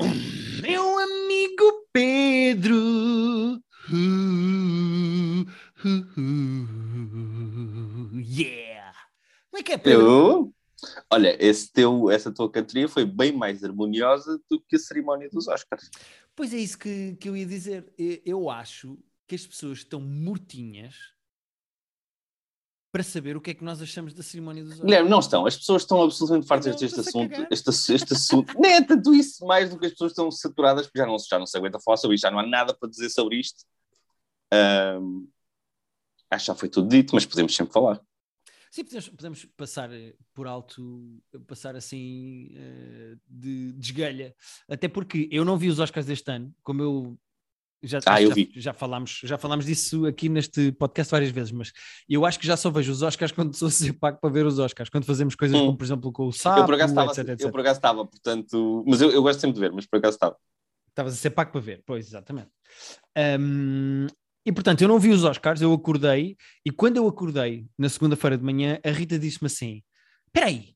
Meu amigo Pedro. Uh, uh, uh, yeah! Como é que é, Pedro? Eu? Olha, teu, essa tua cantoria foi bem mais harmoniosa do que a cerimónia dos Oscars. Pois é isso que, que eu ia dizer. Eu acho que as pessoas estão mortinhas para saber o que é que nós achamos da cerimónia dos Oscars. Guilherme, não estão. As pessoas estão absolutamente fartas deste assunto. Este, este assunto. Nem é tanto isso, mais do que as pessoas estão saturadas, porque já não, já não se aguenta falar sobre isto, já não há nada para dizer sobre isto. Ahm, acho que já foi tudo dito, mas podemos sempre falar. Sim, podemos, podemos passar eh, por alto, passar assim eh, de desgalha. Até porque eu não vi os Oscars deste ano, como eu já, Ah, já, já falámos, já falámos disso aqui neste podcast várias vezes, mas eu acho que já só vejo os Oscars quando sou a ser pago para ver os Oscars, quando fazemos coisas Hum. como, por exemplo, com o Sapo, eu por acaso estava, etc, etc. eu por acaso estava, portanto. Mas eu, eu gosto sempre de ver, mas por acaso estava. Estavas a ser pago para ver, pois, exatamente. Ahm, e portanto, eu não vi os Oscars, eu acordei, e quando eu acordei na segunda-feira de manhã, a Rita disse-me assim: Espera aí,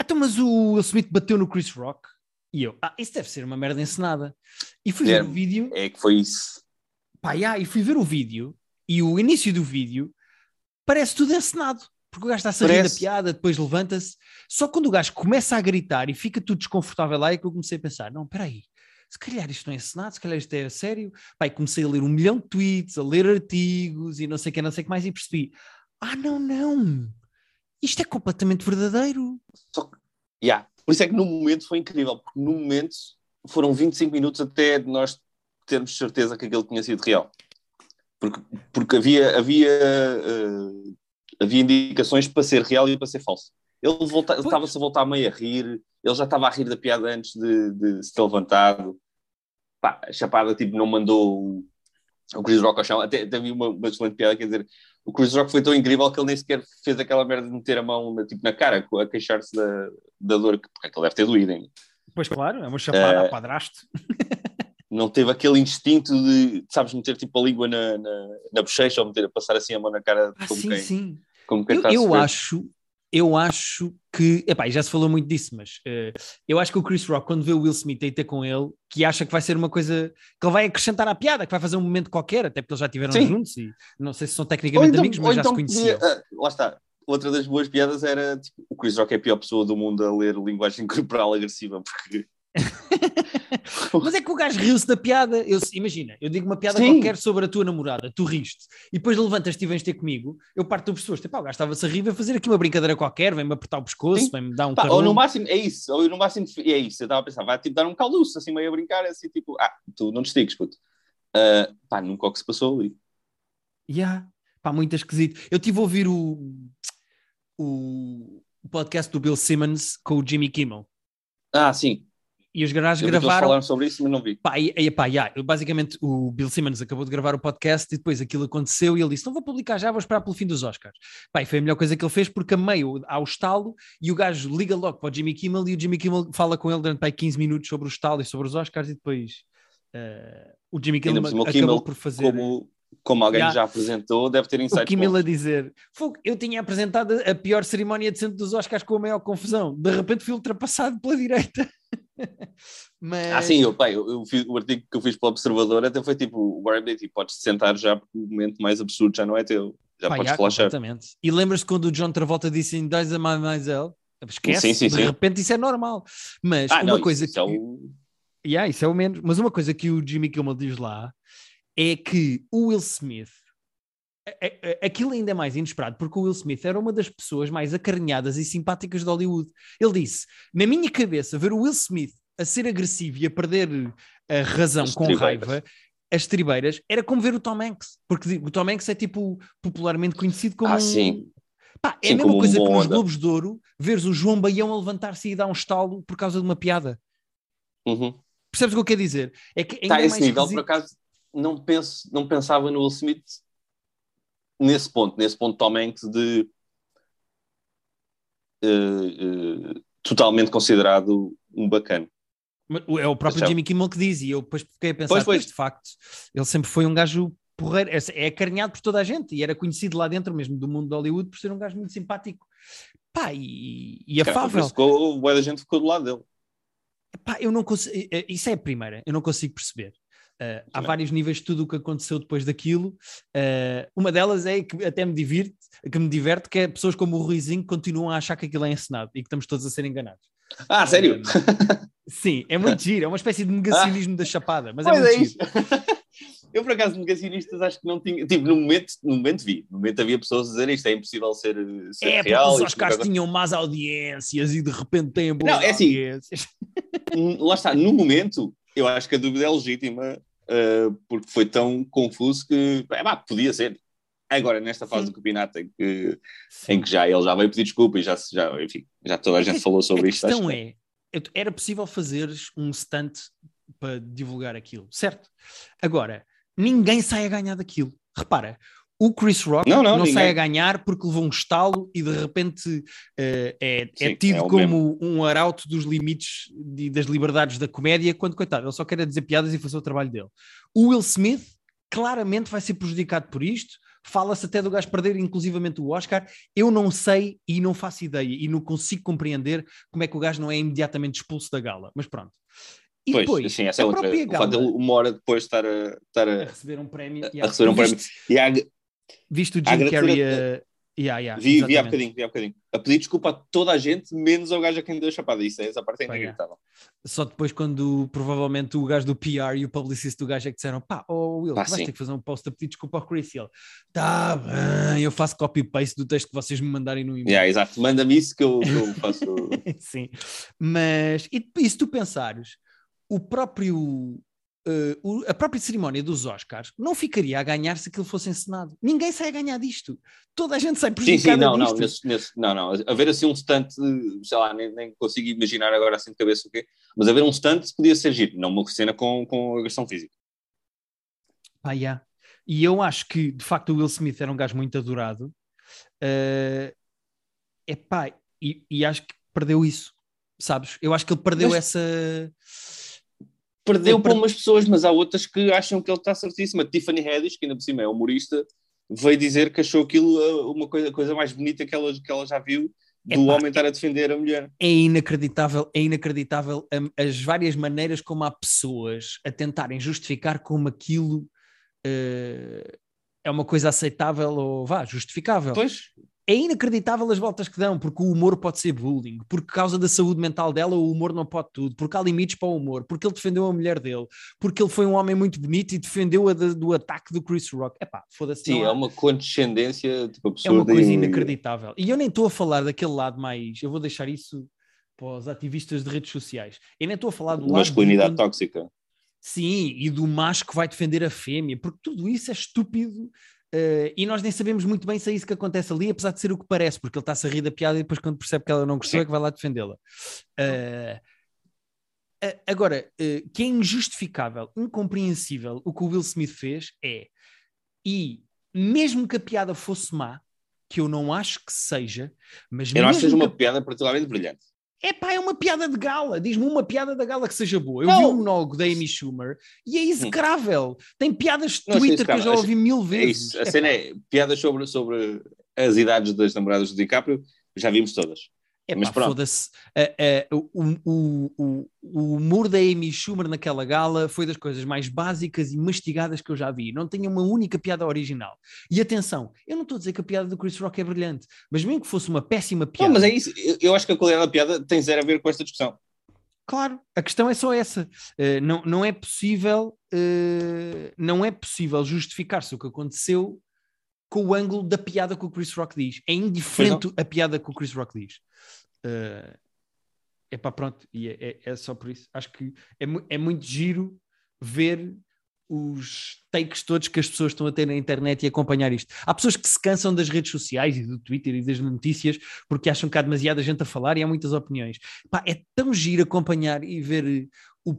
então, mas o Will Smith bateu no Chris Rock? E eu, ah, isso deve ser uma merda encenada. E fui ver Guilherme. o vídeo, É que foi isso. pá, já, e fui ver o vídeo, e o início do vídeo parece tudo encenado. Porque o gajo está-se a rir da piada, depois levanta-se. Só quando o gajo começa a gritar e fica tudo desconfortável lá é que eu comecei a pensar: não, espera aí, se calhar isto não é encenado, se calhar isto é a sério. Pai, comecei a ler um milhão de tweets, a ler artigos e não sei o que, não sei o que mais, e percebi: ah, não, não, isto é completamente verdadeiro. Só que, yeah. Por isso é que no momento foi incrível, porque no momento foram 25 minutos até nós termos certeza que aquilo tinha sido real. Porque, porque havia, havia, eh, havia indicações para ser real e para ser falso. Ele estava-se a voltar meio a rir, ele já estava a rir da piada antes de, de se ter levantado. Pá, a Chapada tipo, não mandou o, o Chris Rock ao chão. Até, até havia uma, uma excelente piada, quer dizer, o Chris Rock foi tão incrível que ele nem sequer fez aquela merda de meter a mão na, tipo, na cara, a queixar-se da, da dor, que- porque ele deve ter doído. hein? Pois claro, é uma chapada Eh, a padrasto. Não teve aquele instinto de, sabes, meter tipo a língua na, na, na bochecha ou meter, passar assim a mão na cara Ah, como sim, quem, sim. como quem Eu, está a eu acho, eu acho que, epá, já se falou muito disso, mas eh, eu acho que o Chris Rock, quando vê o Will Smith aí ter com ele, que acha que vai ser uma coisa que ele vai acrescentar à piada, que vai fazer um momento qualquer, até porque eles já estiveram juntos e não sei se são tecnicamente então- amigos, mas já então se conheciam. podia- ah, lá está. Outra das boas piadas era tipo, o Chris Rock é a pior pessoa do mundo a ler linguagem corporal agressiva, porque Mas é que o gajo riu-se da piada. Eu, imagina, eu digo uma piada Sim. qualquer sobre a tua namorada, tu riste, e depois levantas-te e vens ter comigo, eu parto do pessoas, tipo, ah, o gajo estava-se a rir, vai fazer aqui uma brincadeira qualquer, vem-me apertar o pescoço, vem-me dar um Pá, ou no máximo, é isso, ou no máximo é isso. Eu estava a pensar, vai tipo dar um calduço, assim meio a brincar, assim tipo, ah, tu não te estiques, puto. Ah, pá, nunca o que se passou ali. Yeah. Pá, muito esquisito. Eu estive a ouvir o, o, o podcast do Bill Simmons com o Jimmy Kimmel. Ah, sim. E os gajos gravaram. falaram sobre isso, mas não vi. Pá, e, e, pá, yeah, basicamente o Bill Simmons acabou de gravar o podcast e depois aquilo aconteceu e ele disse: Não vou publicar já, vou esperar pelo fim dos Oscars. Pá, e foi a melhor coisa que ele fez porque a meio ao estalo e o gajo liga logo para o Jimmy Kimmel e o Jimmy Kimmel fala com ele durante pá, aí 15 minutos sobre o estalo e sobre os Oscars e depois eh, o Jimmy Kimmel o acabou Kimmel, por fazer. Como, como alguém Yeah. já apresentou, deve ter O insights Kimmel a dizer: eu tinha apresentado a pior cerimónia de centro dos Oscars com a maior confusão. De repente fui ultrapassado pela direita. Mas. Ah, sim, eu, pá, eu, eu fiz, o artigo que eu fiz para o Observador até foi tipo, o Warren Beatty, podes sentar já porque o momento mais absurdo já não é teu. Já Pá, podes já, flashar. completamente. E lembras-te quando o John Travolta disse em Dies a Mademoiselle? Esquece, Sim, sim, de sim. repente isso é normal. Mas Ah, uma não, coisa isso, que. isso é o... Yeah, isso é o menos. Mas uma coisa que o Jimmy Kimmel diz lá é que o Will Smith. A- a- a- Aquilo ainda é mais inesperado, porque o Will Smith era uma das pessoas mais acarinhadas e simpáticas de Hollywood. Ele disse: Na minha cabeça, ver o Will Smith a ser agressivo e a perder a razão As com tribeiras. raiva, as tribeiras, era como ver o Tom Hanks, porque o Tom Hanks é tipo popularmente conhecido como Ah, sim. Pá, é Sim, a mesma coisa que nos. Globos de Ouro veres o João Baião a levantar-se e dar um estalo por causa de uma piada. Uhum. Percebes o que eu quero dizer? É que Está a é esse mais nível, esquisito- por acaso, não, penso, não pensava no Will Smith nesse ponto, nesse ponto Tom Hanks de eh, eh, totalmente considerado um bacana. É o próprio? Jimmy Kimmel que diz, e eu depois fiquei a pensar, Pois, pois, de facto, ele sempre foi um gajo porreiro, é, é acarinhado por toda a gente, e era conhecido lá dentro mesmo do mundo de Hollywood por ser um gajo muito simpático. Pá, e, e afável. ficou- boa da gente ficou do lado dele. Pá, eu não consigo. Isso é a primeira, eu não consigo perceber. Uh, há vários níveis de tudo o que aconteceu depois daquilo. Uh, uma delas é que até me diverte, que me diverte, que é pessoas como o Ruizinho continuam a achar que aquilo é encenado e que estamos todos a ser enganados. Ah, sério? sim, é muito giro, é uma espécie de negacionismo ah, da chapada, mas é muito é giro. Eu, por acaso, negacionistas acho que não tinha. Tipo, no momento, no momento vi. No momento havia pessoas a dizer isto é impossível ser, ser é, real. Os Oscars tinham más audiências e de repente têm boas não, é assim, audiências. Lá está, no momento, eu acho que a dúvida é legítima uh, porque foi tão confuso que é, bah, podia ser. Agora, nesta fase Sim. do campeonato em que, em que já ele já veio pedir desculpa e já, já, enfim, já toda a gente a, falou sobre a isto. A questão é, era possível fazeres um stunt para divulgar aquilo, certo? Agora, ninguém sai a ganhar daquilo. Repara, o Chris Rock não, não, não sai a ganhar porque levou um estalo e de repente uh, é, é Sim, é, tido é como mesmo. um arauto dos limites e das liberdades da comédia, quando, coitado, ele só quer dizer piadas e fazer o trabalho dele. O Will Smith claramente vai ser prejudicado por isto. Fala-se até do gajo perder, inclusivamente o Oscar. Eu não sei e não faço ideia e não consigo compreender como é que o gajo não é imediatamente expulso da gala. Mas pronto. E pois, depois, sim, essa é outra. Gala, o fato de uma hora depois estar a, estar a, a receber um prémio. A, a receber um prémio. E há, Visto o Jim Carrey a... Yeah, yeah, vi, vi há bocadinho, vi há bocadinho. A pedir desculpa a toda a gente, menos ao gajo a quem deu a chapada. Isso, essa parte é inacreditável. Só depois, quando provavelmente o gajo do PR e o publicista do gajo é que disseram: pá, oh Will, pá, vais ter que fazer um post a pedir desculpa ao Chris. E ele: tá bem, eu faço copy-paste do texto que vocês me mandarem no e-mail. Yeah, exato, manda-me isso que eu, que eu faço. Sim, mas e, e se tu pensares, o próprio Uh, a própria cerimónia dos Oscars não ficaria a ganhar se aquilo fosse encenado. Ninguém sai a ganhar disto. Toda a gente sai prejudicada sim, sim, não, disto. Não, nesse, nesse, não, não. Haver assim um stand, sei lá, nem, nem, consigo imaginar agora assim de cabeça o quê, mas haver um stand podia ser giro, não uma cena com, com agressão física. Ah, yeah. E eu acho que, de facto, o Will Smith era um gajo muito adorado. Uh, epá, e, e acho que perdeu isso, sabes? Eu acho que ele perdeu mas... essa perdeu para umas pessoas, mas há outras que acham que ele está certíssimo. A Tiffany Haddish, que ainda por cima é humorista, veio dizer que achou aquilo uh, uma coisa, coisa mais bonita que ela, que ela já viu do Epá, homem estar a defender a mulher. É inacreditável, é inacreditável um, as várias maneiras como há pessoas a tentarem justificar como aquilo uh, é uma coisa aceitável ou vá, justificável. Pois é inacreditável as voltas que dão, porque o humor pode ser bullying, por causa da saúde mental dela, o humor não pode tudo, porque há limites para o humor, porque ele defendeu a mulher dele, porque ele foi um homem muito bonito e defendeu-a do ataque do Chris Rock. Epá, foda-se. Sim, é uma condescendência tipo, absurda. É uma coisa inacreditável. E eu nem estou a falar daquele lado mais. Eu vou deixar isso para os ativistas de redes sociais. Eu nem estou a falar do lado. Masculinidade tóxica. Sim, e do macho que vai defender a fêmea, porque tudo isso é estúpido Uh, e nós nem sabemos muito bem se é isso que acontece ali, apesar de ser o que parece, porque ele está-se a rir da piada e depois, quando percebe que ela não gostou, é que vai lá defendê-la. Uh, uh, agora, que é injustificável, incompreensível o que o Will Smith fez é, e mesmo que a piada fosse má, que eu não acho que seja, mas eu não acho que seja uma piada particularmente brilhante. É pá, é uma piada de gala. Diz-me uma piada da gala que seja boa. Eu não. vi um monólogo da Amy Schumer e é execrável. Tem piadas de Twitter que eu já ouvi mil vezes. É. A é cena é piadas sobre, sobre as idades das namoradas do DiCaprio, já vimos todas. É Mas foda-se. Uh, uh, o, o, o, humor da Amy Schumer naquela gala foi das coisas mais básicas e mastigadas que eu já vi. Não tinha uma única piada original. E atenção, eu não estou a dizer que a piada do Chris Rock é brilhante, mas mesmo que fosse uma péssima piada. Não, mas é isso. Eu acho que a qualidade da piada tem zero a ver com esta discussão. Claro, a questão é só essa. Uh, não, não é possível, uh, não é possível justificar-se o que aconteceu com o ângulo da piada que o Chris Rock diz. É indiferente a piada que o Chris Rock diz. Uh, é para pronto, e é, é, é, só por isso. Acho que é, é muito giro ver os takes todos que as pessoas estão a ter na internet e acompanhar isto. Há pessoas que se cansam das redes sociais e do Twitter e das notícias porque acham que há demasiada gente a falar e há muitas opiniões. Pá, é tão giro acompanhar e ver o,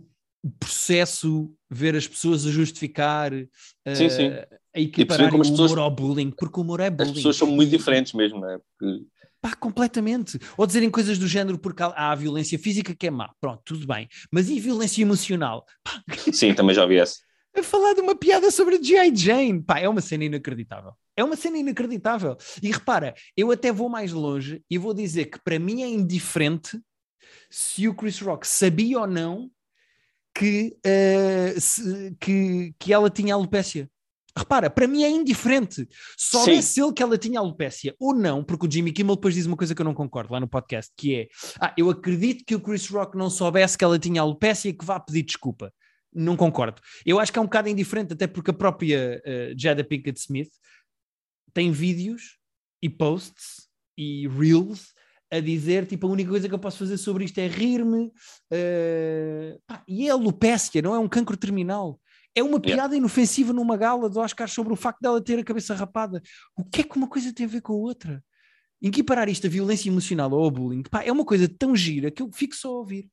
o processo, ver as pessoas a justificar, sim, uh, sim. a equiparar o humor ao bullying, porque o humor é bullying. As pessoas são muito diferentes mesmo, não é? Porque Pá, completamente. Ou dizerem coisas do género porque há a violência física que é má. Pronto, tudo bem. Mas e violência emocional? Pá. Sim, também já vi essa. A falar de uma piada sobre a G.I. Jane. Pá, é uma cena inacreditável. É uma cena inacreditável. E repara, eu até vou mais longe e vou dizer que para mim é indiferente se o Chris Rock sabia ou não que, uh, se, que, que ela tinha alopécia. Repara, para mim é indiferente. Soubesse ele que ela tinha alopécia ou não, porque o Jimmy Kimmel depois diz uma coisa que eu não concordo lá no podcast, que é, ah, eu acredito que o Chris Rock não soubesse que ela tinha alopécia e que vá pedir desculpa. Não concordo. Eu acho que é um bocado indiferente, até porque a própria uh, Jada Pinkett Smith tem vídeos e posts e reels a dizer, tipo, a única coisa que eu posso fazer sobre isto é rir-me. Uh, e é alopécia, não é um cancro terminal. É uma piada yeah. inofensiva numa gala do Oscar sobre o facto dela ter a cabeça rapada. O que é que uma coisa tem a ver com a outra? Equiparar isto a violência emocional ou ao bullying, pá, é uma coisa tão gira que eu fico só a ouvir.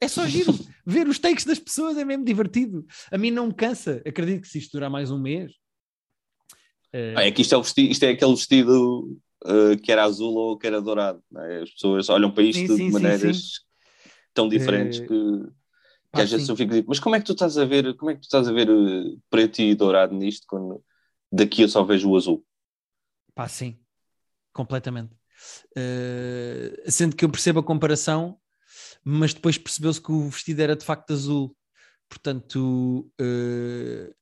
É só giro. Ver os takes das pessoas é mesmo divertido. A mim não me cansa. Acredito que se isto durar mais um mês. Uh... É que isto é, vestido, isto é aquele vestido uh, que era azul ou que era dourado. É? As pessoas olham para isto sim, sim, de maneiras sim, tão diferentes uh... que que às vezes eu fico tipo, mas como é que tu estás a ver, como é que tu estás a ver uh, preto e dourado nisto quando daqui eu só vejo o azul? Pá, sim, completamente. Uh, sendo que eu percebo a comparação, mas depois percebeu-se que o vestido era de facto azul. Portanto, uh,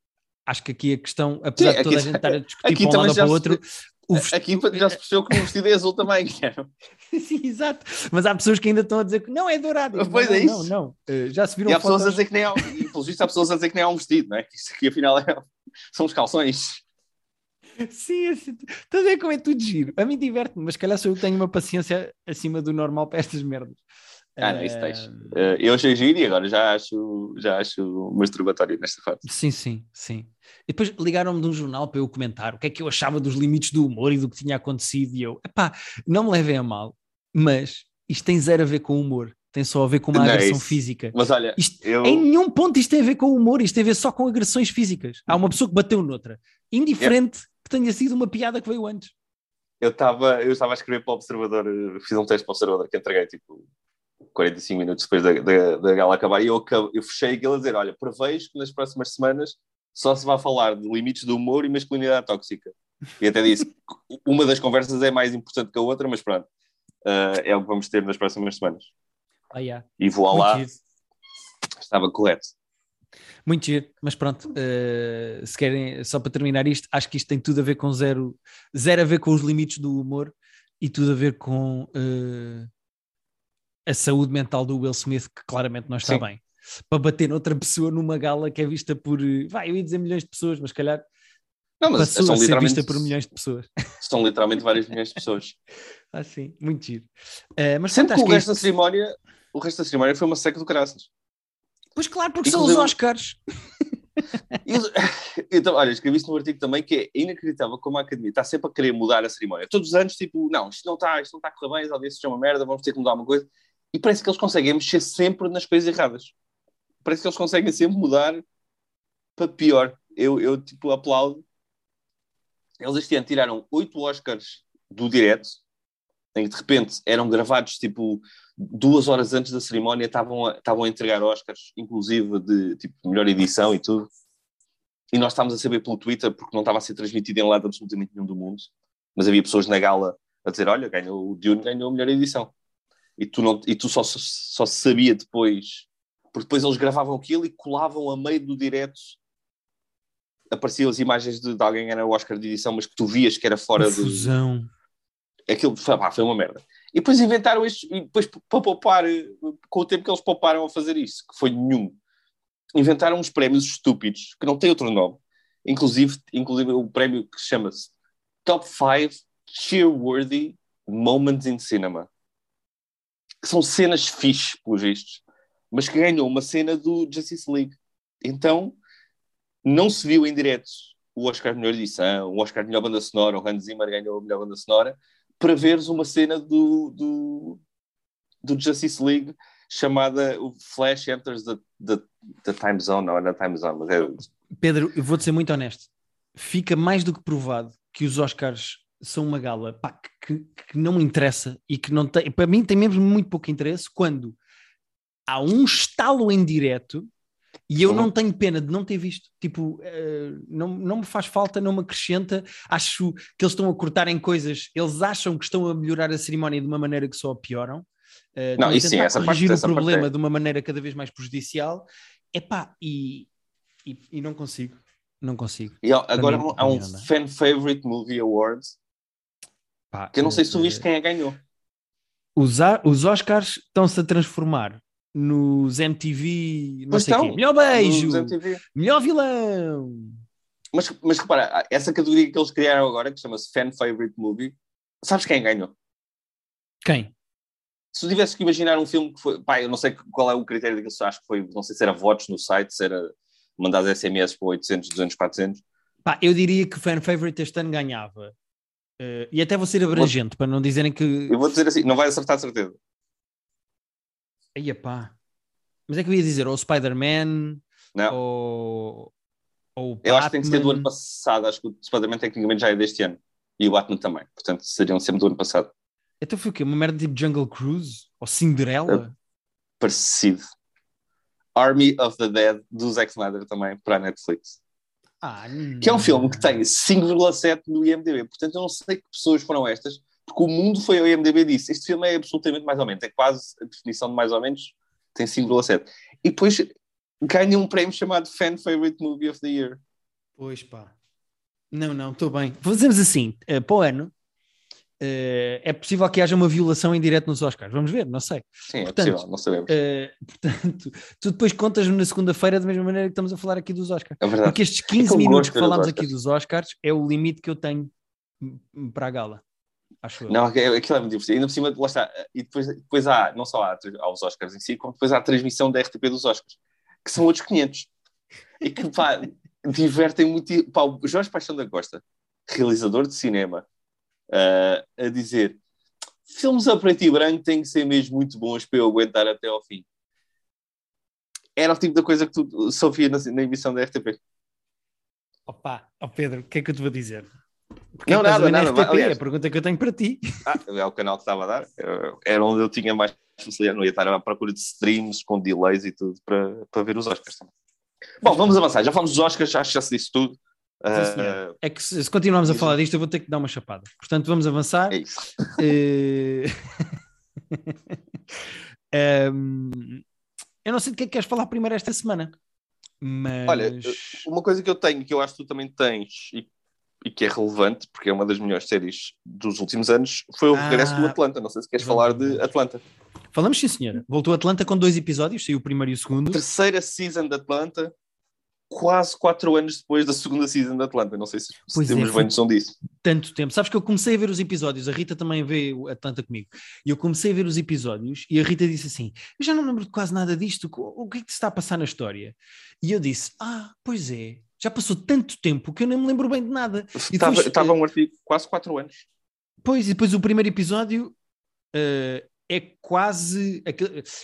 acho que aqui a questão, apesar sim, de toda a gente estar a discutir para um lado ou para o outro, Vestido... Aqui já se percebeu que o vestido é azul também. Sim, exato. Mas há pessoas que ainda estão a dizer que não é dourado. Pois não, é isso. Não, não. Uh, já se viram e há fotos... pessoas a dizer que nem há, e pelo visto há pessoas a dizer que nem há um vestido, não é? Que isto aqui afinal é... são os calções. Sim, assim, estás a ver como é tudo giro. A mim diverte-me, mas calhar sou eu que tenho uma paciência acima do normal para estas merdas. Ah, não, isso tens. Uh, eu achei giro e agora já acho, já acho masturbatório nesta fase. Sim, sim, sim. E depois ligaram-me de um jornal para eu comentar o que é que eu achava dos limites do humor e do que tinha acontecido. E eu, epá, não me levem a mal, mas isto tem zero a ver com o humor. Tem só a ver com uma não é agressão é física. Mas olha, isto, eu... em nenhum ponto isto tem a ver com o humor, isto tem a ver só com agressões físicas. Há uma pessoa que bateu noutra. Indiferente que tenha sido uma piada que veio antes. Eu estava eu a escrever para o Observador, fiz um texto para o Observador que entreguei tipo 45 minutos depois da, da, da gala acabar, e eu, eu fechei aquilo a dizer: Olha, prevejo que nas próximas semanas só se vai falar de limites do humor e masculinidade tóxica. E até disse: uma das conversas é mais importante que a outra, mas pronto, uh, é o que vamos ter nas próximas semanas. Ah, yeah. E vou lá, estava correto. Muito giro, mas pronto, uh, se querem, só para terminar isto, acho que isto tem tudo a ver com zero, zero a ver com os limites do humor e tudo a ver com uh, a saúde mental do Will Smith, que claramente não está Sim. bem. Para bater noutra pessoa numa gala que é vista por, vai, eu ia dizer milhões de pessoas, mas calhar não, mas passou são a ser vista por milhões de pessoas. São literalmente vários milhões de pessoas. ah, sim, muito giro. Uh, mas Sempre que o resto, isto... da cerimónia, o resto da cerimónia foi uma seca do caraças. Pois claro, porque Inclusive... são os Oscars. então, olha, escrevi isso no artigo também que é inacreditável como a academia está sempre a querer mudar a cerimónia. Todos os anos, tipo, não, isto não está, isto não está a correr bem, talvez seja uma merda, vamos ter que mudar uma coisa e parece que eles conseguem mexer sempre nas coisas erradas. Parece que eles conseguem sempre mudar para pior. Eu, eu tipo, aplaudo. Eles este ano tiraram oito Oscars do direto, em que de repente eram gravados tipo duas horas antes da cerimónia, estavam a, estavam a entregar Oscars, inclusive de tipo melhor edição e tudo. E nós estávamos a saber pelo Twitter, porque não estava a ser transmitido em lado absolutamente nenhum do mundo, mas havia pessoas na gala a dizer: Olha, ganhou, o Dune ganhou a melhor edição e tu, não, e tu só, só sabia depois, porque depois eles gravavam aquilo e colavam a meio do direto apareciam as imagens de, de alguém era o Oscar de edição, mas que tu vias que era fora do. Aquilo foi, pá, foi uma merda. E depois inventaram isto, e depois para poupar, com o tempo que eles pouparam a fazer isso, que foi nenhum, inventaram uns prémios estúpidos, que não têm outro nome, inclusive, inclusive o prémio que chama-se Top 5 Cheerworthy Moments in Cinema que são cenas fixe, pelos vistos, mas que ganhou uma cena do Justice League. Então, não se viu em direto o Oscar de melhor edição, o Oscar de melhor banda sonora, o Hans Zimmer ganhou a melhor banda sonora, para veres uma cena do, do, do Justice League chamada o Flash Enters the, the, the Time Zone, não é na Time Zone, mas é... Pedro, eu vou-te ser muito honesto. Fica mais do que provado que os Oscars são uma gala pá, que, que, não interessa e que não tem, para mim tem mesmo muito pouco interesse quando há um estalo em direto e eu não tenho pena de não ter visto. Tipo, uh, não, não me faz falta, não me acrescenta. Acho que eles estão a cortar em coisas, eles acham que estão a melhorar a cerimónia de uma maneira que só a pioram. Uh, Não, a isso sim, essa parte- corrigir essa o parte problema é. de uma maneira cada vez mais prejudicial. Epá, e, e, e não consigo. Não consigo. E agora mim- há um. Fan Favorite Movie Awards, Pá, que eu não sei se tu eh, viste quem é que ganhou. os, a- os Oscars estão-se a transformar nos MTV, não Pois sei estão. Melhor beijo, melhor vilão. Mas, mas repara, essa categoria que eles criaram agora, que chama-se Fan Favorite Movie, sabes quem ganhou? Quem? Se tu tivesse que imaginar um filme que foi. Pá, eu não sei qual é o critério daqueles, acho que foi. Não sei se era votos no site, se era mandar SMS para 800, 200, 400. Pá, eu diria que o fan favorite este ano ganhava. Eh, e até vou ser abrangente, para não dizerem que. Eu vou dizer assim, não vai acertar de certeza. Aí, pá. Mas é que eu ia dizer, ou o Spider-Man, ou. ou Eu acho que tem que ser do ano passado. Acho que o Spider-Man tecnicamente já é deste ano. E o Batman também. Portanto, seriam sempre do ano passado. Então foi o quê? Uma merda tipo Jungle Cruise? Ou Cinderela? Parecido. Army of the Dead, do Zack Snyder também, para a Netflix. Ah, Que é um filme que tem 5,7 no IMDb. Portanto, eu não sei que pessoas foram estas, porque o mundo foi ao IMDb disse: este filme é absolutamente mais ou menos, é quase a definição de mais ou menos, tem 5,7. E depois ganha um prémio chamado Fan Favorite Movie of the Year. Pois pá. Não, não, estou bem. Fazemos assim, eh, para o ano, eh, é possível que haja uma violação em direto nos Oscars. Vamos ver, não sei. Sim, é Portanto, possível, não sabemos. Eh, portanto, tu depois contas-me na segunda-feira da mesma maneira que estamos a falar aqui dos Oscars. É verdade. Porque estes que eu 15 gosto minutos que falámos aqui dos Oscars é o limite que eu tenho para a gala. Acho eu. Não, é- aquilo é muito divertido. Ainda por cima, lá está. E depois, depois há, não só há, há os Oscars em si, como depois há a transmissão da RTP dos Oscars, que são outros 500. E que, pá, divertem muito. Pá, o Jorge Paixão da Costa, realizador de cinema, ah, a dizer: filmes a preto e branco têm que ser mesmo muito bons para eu aguentar até ao fim. Era o tipo da coisa que tu só via na, na emissão da RTP. Opa, ó Pedro, o que é que eu te vou dizer? Porque Não, é a nada, nada, RTP? aliás. É a pergunta que eu tenho para ti. Ah, é o canal que estava a dar. Era onde eu tinha mais facilidade. Não ia estar à procura de streams com delays e tudo para, para ver os Oscars também. Bom, vamos avançar. Já falamos dos Oscars, acho que já se disse tudo. Sim, senhor. É que se, se continuarmos a falar disto, eu vou ter que dar uma chapada. Portanto, vamos avançar. é isso. Eh, Ehm, eu não sei de que é que queres falar primeiro esta semana, mas Olha, Uma coisa que eu tenho, que eu acho que tu também tens e, e que é relevante, porque é uma das melhores séries dos últimos anos, foi o Ah, regresso do Atlanta. Não sei se queres falar de. Atlanta. falamos sim, senhora. Voltou a Atlanta com dois episódios, saiu o primeiro e o segundo. Terceira season de Atlanta, quase quatro anos depois da segunda season de Atlanta. Não sei se, se é, temos foi- bem noção disso. tanto tempo. Sabes que eu comecei a ver os episódios, a Rita também vê o Atlanta comigo, e eu comecei a ver os episódios e a Rita disse assim: Eu já não lembro de quase nada disto, o o que é que se está a passar na história? E eu disse: Ah, pois é, já passou tanto tempo que eu nem me lembro bem de nada. Estava, depois, estava eh, um artigo quase quatro anos. Pois, e depois o primeiro episódio eh, é quase.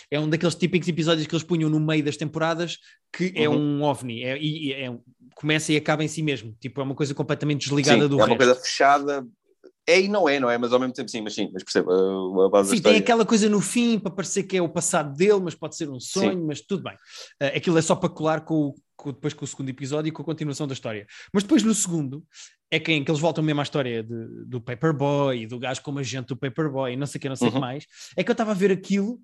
é um daqueles típicos episódios que eles punham no meio das temporadas que é Uhum. um ovni, é, é um- começa e acaba em si mesmo. Tipo, é uma coisa completamente desligada Sim, do é uma resto. coisa fechada. É e não é, não é? Mas ao mesmo tempo sim, mas sim, mas perceba a, a base da Sim, tem história. aquela coisa no fim para parecer que é o passado dele, mas pode ser um sonho, mas tudo bem. Eh, aquilo é só para colar com, o- com- depois com o segundo episódio e com a continuação da história. Mas depois no segundo é quem que eles voltam mesmo à história de- do Paperboy e do gajo como agente do Paperboy e não sei o que, não sei o que Uhum. mais. É que eu estava a ver aquilo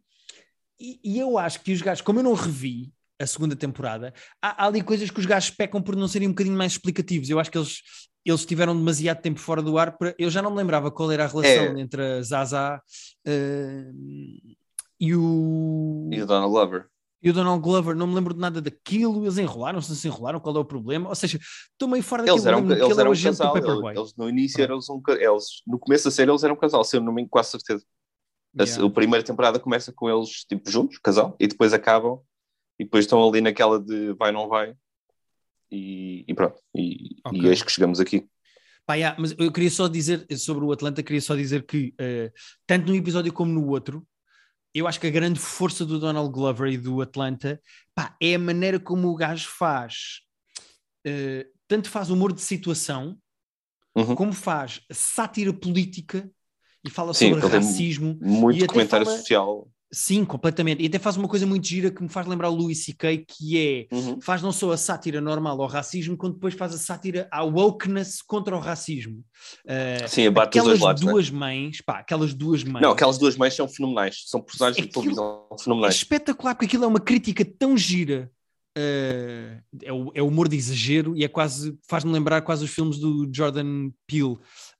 e, e eu acho que os gajos, como eu não revi a segunda temporada, há, há ali coisas que os gajos pecam por não serem um bocadinho mais explicativos. Eu acho que eles, eles tiveram demasiado tempo fora do ar. Para, eu já não me lembrava qual era a relação É. entre a Zaza eh, e o. E o Donald Glover. E o Donald Glover, não me lembro de nada daquilo, eles enrolaram-se, não se enrolaram, qual é o problema? Ou seja, estou meio fora Eles daquilo, eram, eles ele é eram o um casal. Eles, eles no início eram um, eles, no começo da série eles eram um casal, se eu não me engano, quase certeza. A, Yeah. a primeira temporada começa com eles tipo juntos, casal, e depois acabam e depois estão ali naquela de vai não vai e, e pronto. E, Ok. e eis que chegamos aqui. Pá, yeah, mas eu queria só dizer sobre o Atlanta, queria só dizer que eh, tanto num episódio como no outro, eu acho que a grande força do Donald Glover e do Atlanta pá, é a maneira como o gajo faz. eh, tanto faz humor de situação, Uhum. como faz sátira política e fala Sim, sobre racismo. E Muito até comentário fala- social. Sim, completamente. E até faz uma coisa muito gira que me faz lembrar o Louis C.K., que é, Uhum. faz não só a sátira normal ao racismo, como depois faz a sátira à wokeness contra o racismo. Uh, Sim, abate aquelas dois lados. né? duas mães, pá, aquelas duas mães. Não, aquelas duas mães são fenomenais. São personagens de Aquilo- televisão É fenomenais. espetacular, porque aquilo é uma crítica tão gira. uh, é, o, é humor de exagero e é quase, faz-me lembrar quase os filmes do Jordan Peele.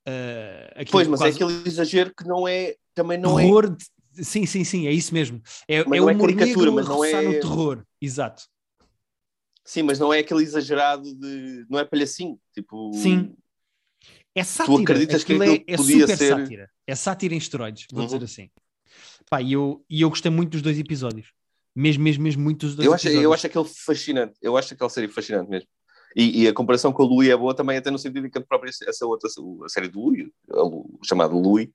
Uh, Pois, mas quase é aquele exagero que não é. Também não é. de- Sim, sim, sim, é isso mesmo. É, Mas é não é caricatura, mas não é- no terror. Exato. Sim, mas não é aquele exagerado de. Não é palhacinho. Tipo. Sim. É sátira. acreditas que aquilo é, aquilo é podia super ser- sátira. É sátira em esteroides, vou Uhum. dizer assim. Pá, e eu, e eu gostei muito dos dois episódios. Mesmo, mesmo, mesmo muito dos dois Eu acho, episódios. eu acho aquele fascinante. Eu acho aquela série fascinante mesmo. E, e a comparação com a Louis é boa também, até no sentido em que a própria essa outra, a série do Louis, chamada Louis,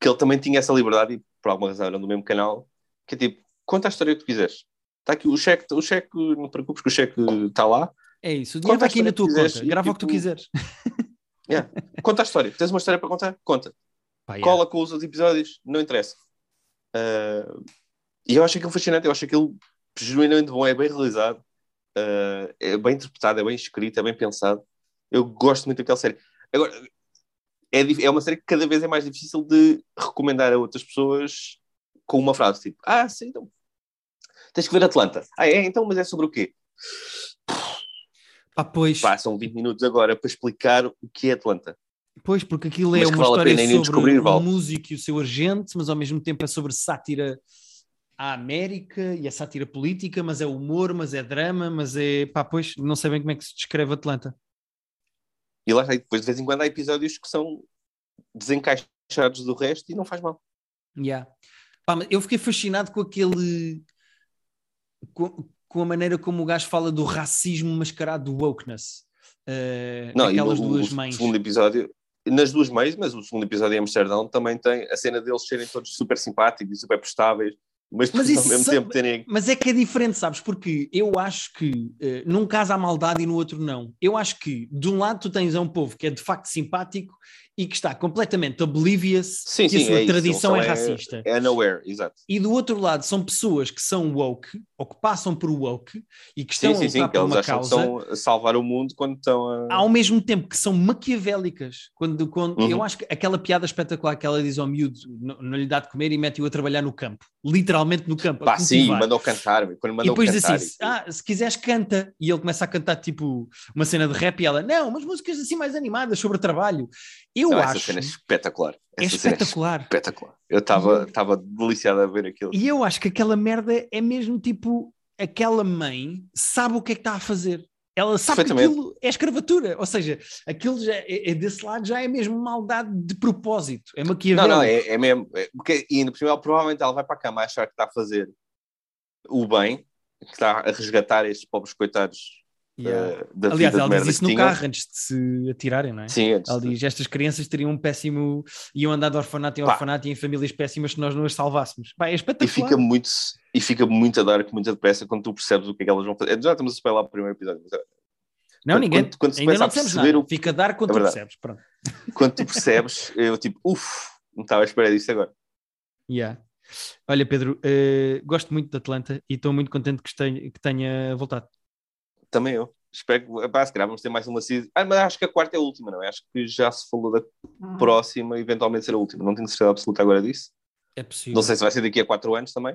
que ele também tinha essa liberdade, e por alguma razão era do mesmo canal, que é tipo, conta a história que tu quiseres. Está aqui o cheque, o cheque, não te preocupes que o cheque está lá. É isso. O dinheiro a aqui na tua quiseres conta. Grava o que tu tipo, quiseres. Yeah. Conta a história. Tens uma história para contar? Conta. Pá, yeah. Cola com os outros episódios? Não interessa. Ah, e eu acho aquilo fascinante, eu acho aquilo genuinamente bom, é bem realizado, ah, é bem interpretado, é bem escrito, é bem pensado. Eu gosto muito daquela série. Agora, é, é uma série que cada vez é mais difícil de recomendar a outras pessoas com uma frase tipo: Ah, sim, então. Tens que ver Atlanta. Ah, é? Então, mas é sobre o quê? Pá, pois, Passam 20 minutos agora para explicar o que é Atlanta. pois, porque aquilo é Mas uma vale a história ir sobre um vale. músico e o seu agente, mas ao mesmo tempo é sobre sátira à América e é sátira política, mas é humor, mas é drama, mas é. Pá, pois, não sei bem como é que se descreve Atlanta. E lá está, e depois de vez em quando há episódios que são desencaixados do resto e não faz mal. Yeah. Pá, eu fiquei fascinado com aquele. Com, com a maneira como o gajo fala do racismo mascarado do wokeness. Uh, Não, naquelas no, duas mães. segundo episódio, nas duas mães, mas o segundo episódio em Amsterdão também tem a cena deles serem todos super simpáticos e super prestáveis, mas, Mas isso ao mesmo tempo terem. Mas é que é diferente, sabes? Porque eu acho que eh, num caso há maldade e no outro não. Eu acho que de um lado tu tens um povo que é de facto simpático e que está completamente oblivious Sim, que a sim, sua é isso, tradição é eles são, racista. É unaware, exato. E do outro lado são pessoas que são woke ou que passam por woke e que estão Sim, a lutar por uma causa a salvar o mundo quando estão a. ao mesmo tempo que são maquiavélicas. Quando, quando Uhum. Eu acho que aquela piada espetacular que ela diz ao miúdo não, não lhe dá de comer e mete-o a trabalhar no campo, literalmente no campo. a Pá, sim, mandou cantar, quando E mandou depois diz assim: isso- ah, se quiseres, canta. E ele começa a cantar tipo uma cena de rap e ela, não, umas músicas assim mais animadas sobre trabalho. Eu Não, essa acho. cena é espetacular. É Essa cena espetacular. espetacular. Eu estava deliciado a ver aquilo. E eu acho que aquela merda é mesmo tipo aquela mãe sabe o que é que está a fazer. Ela sabe que aquilo é escravatura, ou seja, aquilo já é, é desse lado já é mesmo maldade de propósito, é Não, maquiavélico. não, é, é mesmo. É, porque, e ainda por cima, ela, provavelmente ela vai para a cama achar que está a fazer o bem, que está a resgatar estes pobres coitados Yeah. eh, da Aliás, ela diz isso no tinham. carro antes de se atirarem, não é? Sim, antes Ela de- diz: estas crianças teriam um péssimo. iam andar de orfanato em Pá. orfanato e em famílias péssimas se nós não as salvássemos. Pá, é e espetacular. fica muito e fica muito a dar com muita depressa quando tu percebes o que é que elas vão fazer. Já estamos a spoiler lá o primeiro episódio. mas, eh, Não, quando- ninguém. quando- quando ainda não perceber nada. o- Fica a dar quando É tu percebes. Pronto. Quando tu percebes, eu tipo, uff, não estava à espera disso agora. Yeah. Olha, Pedro, eh, gosto muito de Atlanta e estou muito contente que, tenha, que tenha voltado. Também eu. Espero que, pá, se calhar vamos ter mais uma season. Ah, mas acho que a quarta é a última, não é? Acho que já se falou da próxima, eventualmente ser a última. Não tenho certeza absoluta agora disso. É possível. Não sei se vai ser daqui a quatro anos também.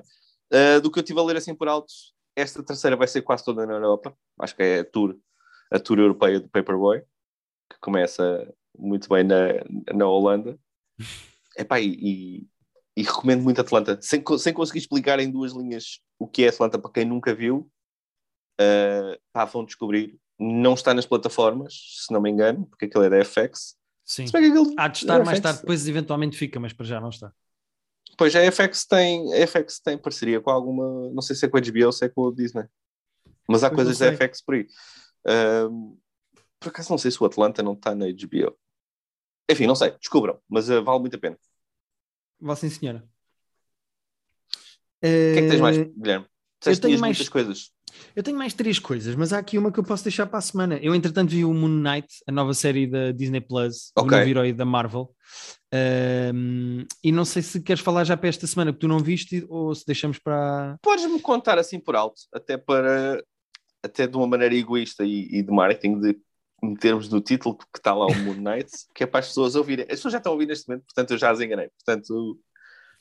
Uh, do que eu estive a ler assim por alto, esta terceira vai ser quase toda na Europa. Acho que é a tour, a tour europeia do Paperboy, que começa muito bem na, na Holanda. Epá, e, e, e recomendo muito Atlanta. Sem, sem conseguir explicar em duas linhas o que é Atlanta para quem nunca viu, uh, pá, vão descobrir. Não está nas plataformas, se não me engano, porque aquilo é da FX. Sim. Se bem que aquilo Há de estar é mais FX. tarde, depois eventualmente fica, mas para já não está. Pois a FX tem, a FX tem parceria com alguma, não sei se é com a HBO ou se é com a Disney, mas há Pois coisas da. FX por aí. Ahm, por acaso não sei se o Atlanta não está na HBO. Enfim, não sei, descubram, mas ah, vale muito a pena. Vá sim, senhora. O que é que tens mais, Eh, Guilherme? Disseste que tenho mais- muitas coisas. Eu tenho mais três coisas, mas há aqui uma que eu posso deixar para a semana. Eu, entretanto, vi o Moon Knight, a nova série da Disney Plus, do Ok. novo herói da Marvel. Um, e não sei se queres falar já para esta semana que tu não viste ou se deixamos para. Podes-me contar assim por alto, até para até de uma maneira egoísta e, e de marketing, de metermos no título que está lá o Moon Knight, que é para as pessoas ouvirem. As pessoas já estão a ouvir neste momento, portanto eu já as enganei. Portanto,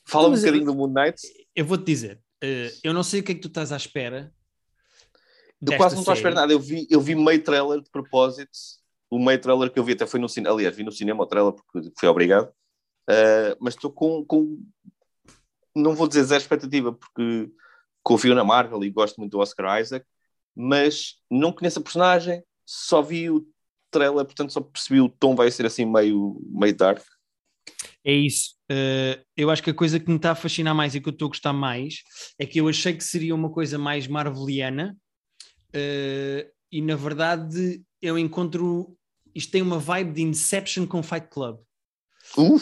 fala um bocadinho eu, do Moon Knight. Eu vou-te dizer, uh, eu não sei o que é que tu estás à espera. Eu quase não estou à espera nada. Eu vi, eu vi meio trailer de propósito. O meio trailer que eu vi até foi no cinema. Aliás, vi no cinema o trailer porque fui obrigado. Uh, mas estou com, com, Não vou dizer zero expectativa, porque confio na Marvel e gosto muito do Oscar Isaac, mas não conheço a personagem, só vi o trailer, portanto só percebi o tom vai ser assim meio, meio dark. É isso. Uh, eu acho que a coisa que me está a fascinar mais e que eu estou a gostar mais é que eu achei que seria uma coisa mais marveliana uh, e na verdade eu encontro isto tem uma vibe de Inception com Fight Club. Uh,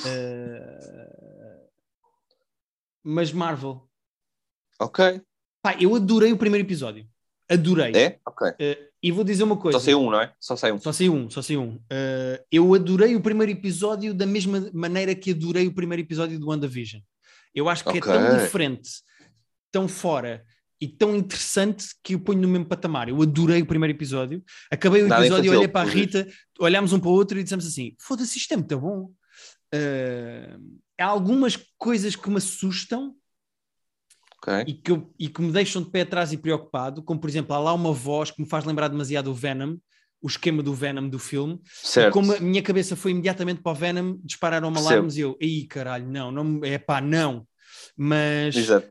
mas Marvel. Ok. Pá, eu adorei o primeiro episódio. Adorei. É? Ok. Uh, e vou dizer uma coisa. Só sei um, não é? Só sei um. Só sei um, só sei um. Uh, eu adorei o primeiro episódio da mesma maneira que adorei o primeiro episódio do WandaVision. Eu acho que okay. é tão diferente, tão fora e tão interessante que eu ponho no mesmo patamar. Eu adorei o primeiro episódio. Acabei o Nada episódio, olhei para a Rita, olhámos um para o outro e dissemos assim: foda-se, isto é muito bom. Uh, há algumas coisas que me assustam Okay. E, que eu, e que me deixam de pé atrás e preocupado, como por exemplo, há lá uma voz que me faz lembrar demasiado o Venom, o esquema do Venom do filme. Certo. E como a minha cabeça foi imediatamente para o Venom, dispararam-me alarmes e eu, aí caralho, não, não, é pá, não. Mas Exato.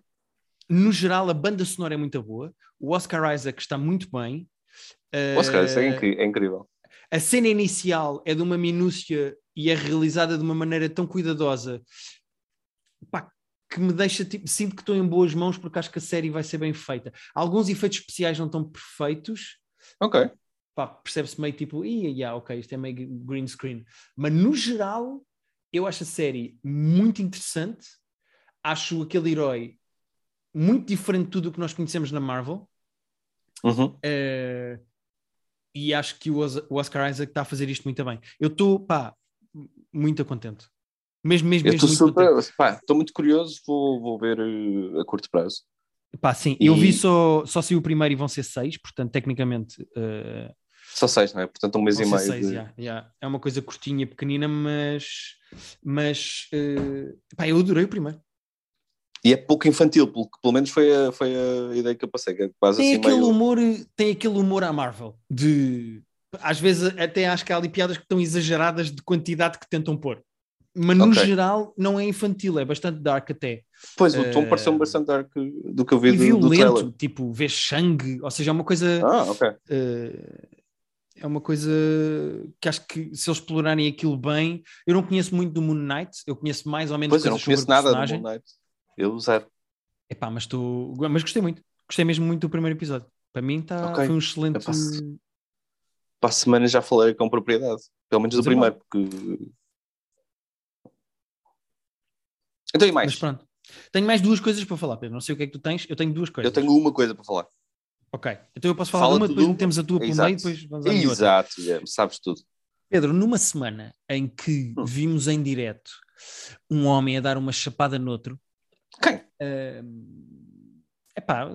No geral a banda sonora é muito boa, o Oscar Isaac está muito bem. O Oscar Isaac é, é incrível. A cena inicial é de uma minúcia e é realizada de uma maneira tão cuidadosa pá, que me deixa, tipo, sinto que estou em boas mãos porque acho que a série vai ser bem feita. Alguns efeitos especiais não estão perfeitos. Ok. Percebe-se meio tipo, ia, yeah, ok, isto é meio green screen. Mas no geral, eu acho a série muito interessante. Acho aquele herói muito diferente de tudo o que nós conhecemos na Marvel. Uhum. Uh, e acho que o Oscar Isaac está a fazer isto muito bem. Eu estou, pá, muito contente. Mesmo, mesmo, mesmo. Estou muito curioso, vou, vou ver uh, a curto prazo. Pá, sim, e... eu vi só, só se o primeiro e vão ser seis, portanto, tecnicamente. Uh... Só seis, não é? Portanto, um mês e meio. Seis, de... yeah, yeah. É uma coisa curtinha, pequenina, mas. Mas. Uh... Pá, eu adorei o primeiro. E é pouco infantil, porque pelo menos foi a, foi a ideia que eu passei. Que é quase tem assim aquele meio... humor, tem aquele humor à Marvel de às vezes até acho que há ali piadas que estão exageradas de quantidade que tentam pôr mas no okay. geral não é infantil, é bastante dark até. Pois, o tom uh, pareceu-me bastante dark do que eu vi e do, violento, do tipo, vês sangue, ou seja, é uma coisa... Ah, ok. Uh, é uma coisa que acho que se eles explorarem aquilo bem... Eu não conheço muito do Moon Knight, eu conheço mais ou menos pois, eu não conheço nada do Moon Knight. Eu zero. Epá, mas, tu... mas gostei muito. Gostei mesmo muito do primeiro episódio. Para mim tá... Okay. foi um excelente... Para a semana já falei com propriedade. Pelo menos do primeiro, porque Então e mais? Mas pronto. Tenho mais duas coisas para falar, Pedro. Não sei o que é que tu tens. Eu tenho duas coisas. Eu tenho uma coisa para falar. Ok. Então eu posso falar Fala uma, depois metemos a tua por meio e depois vamos à Exato, outra. sabes tudo. Pedro, numa semana em que hum. vimos em direto um homem a dar uma chapada noutro. Quem? Uh, epá,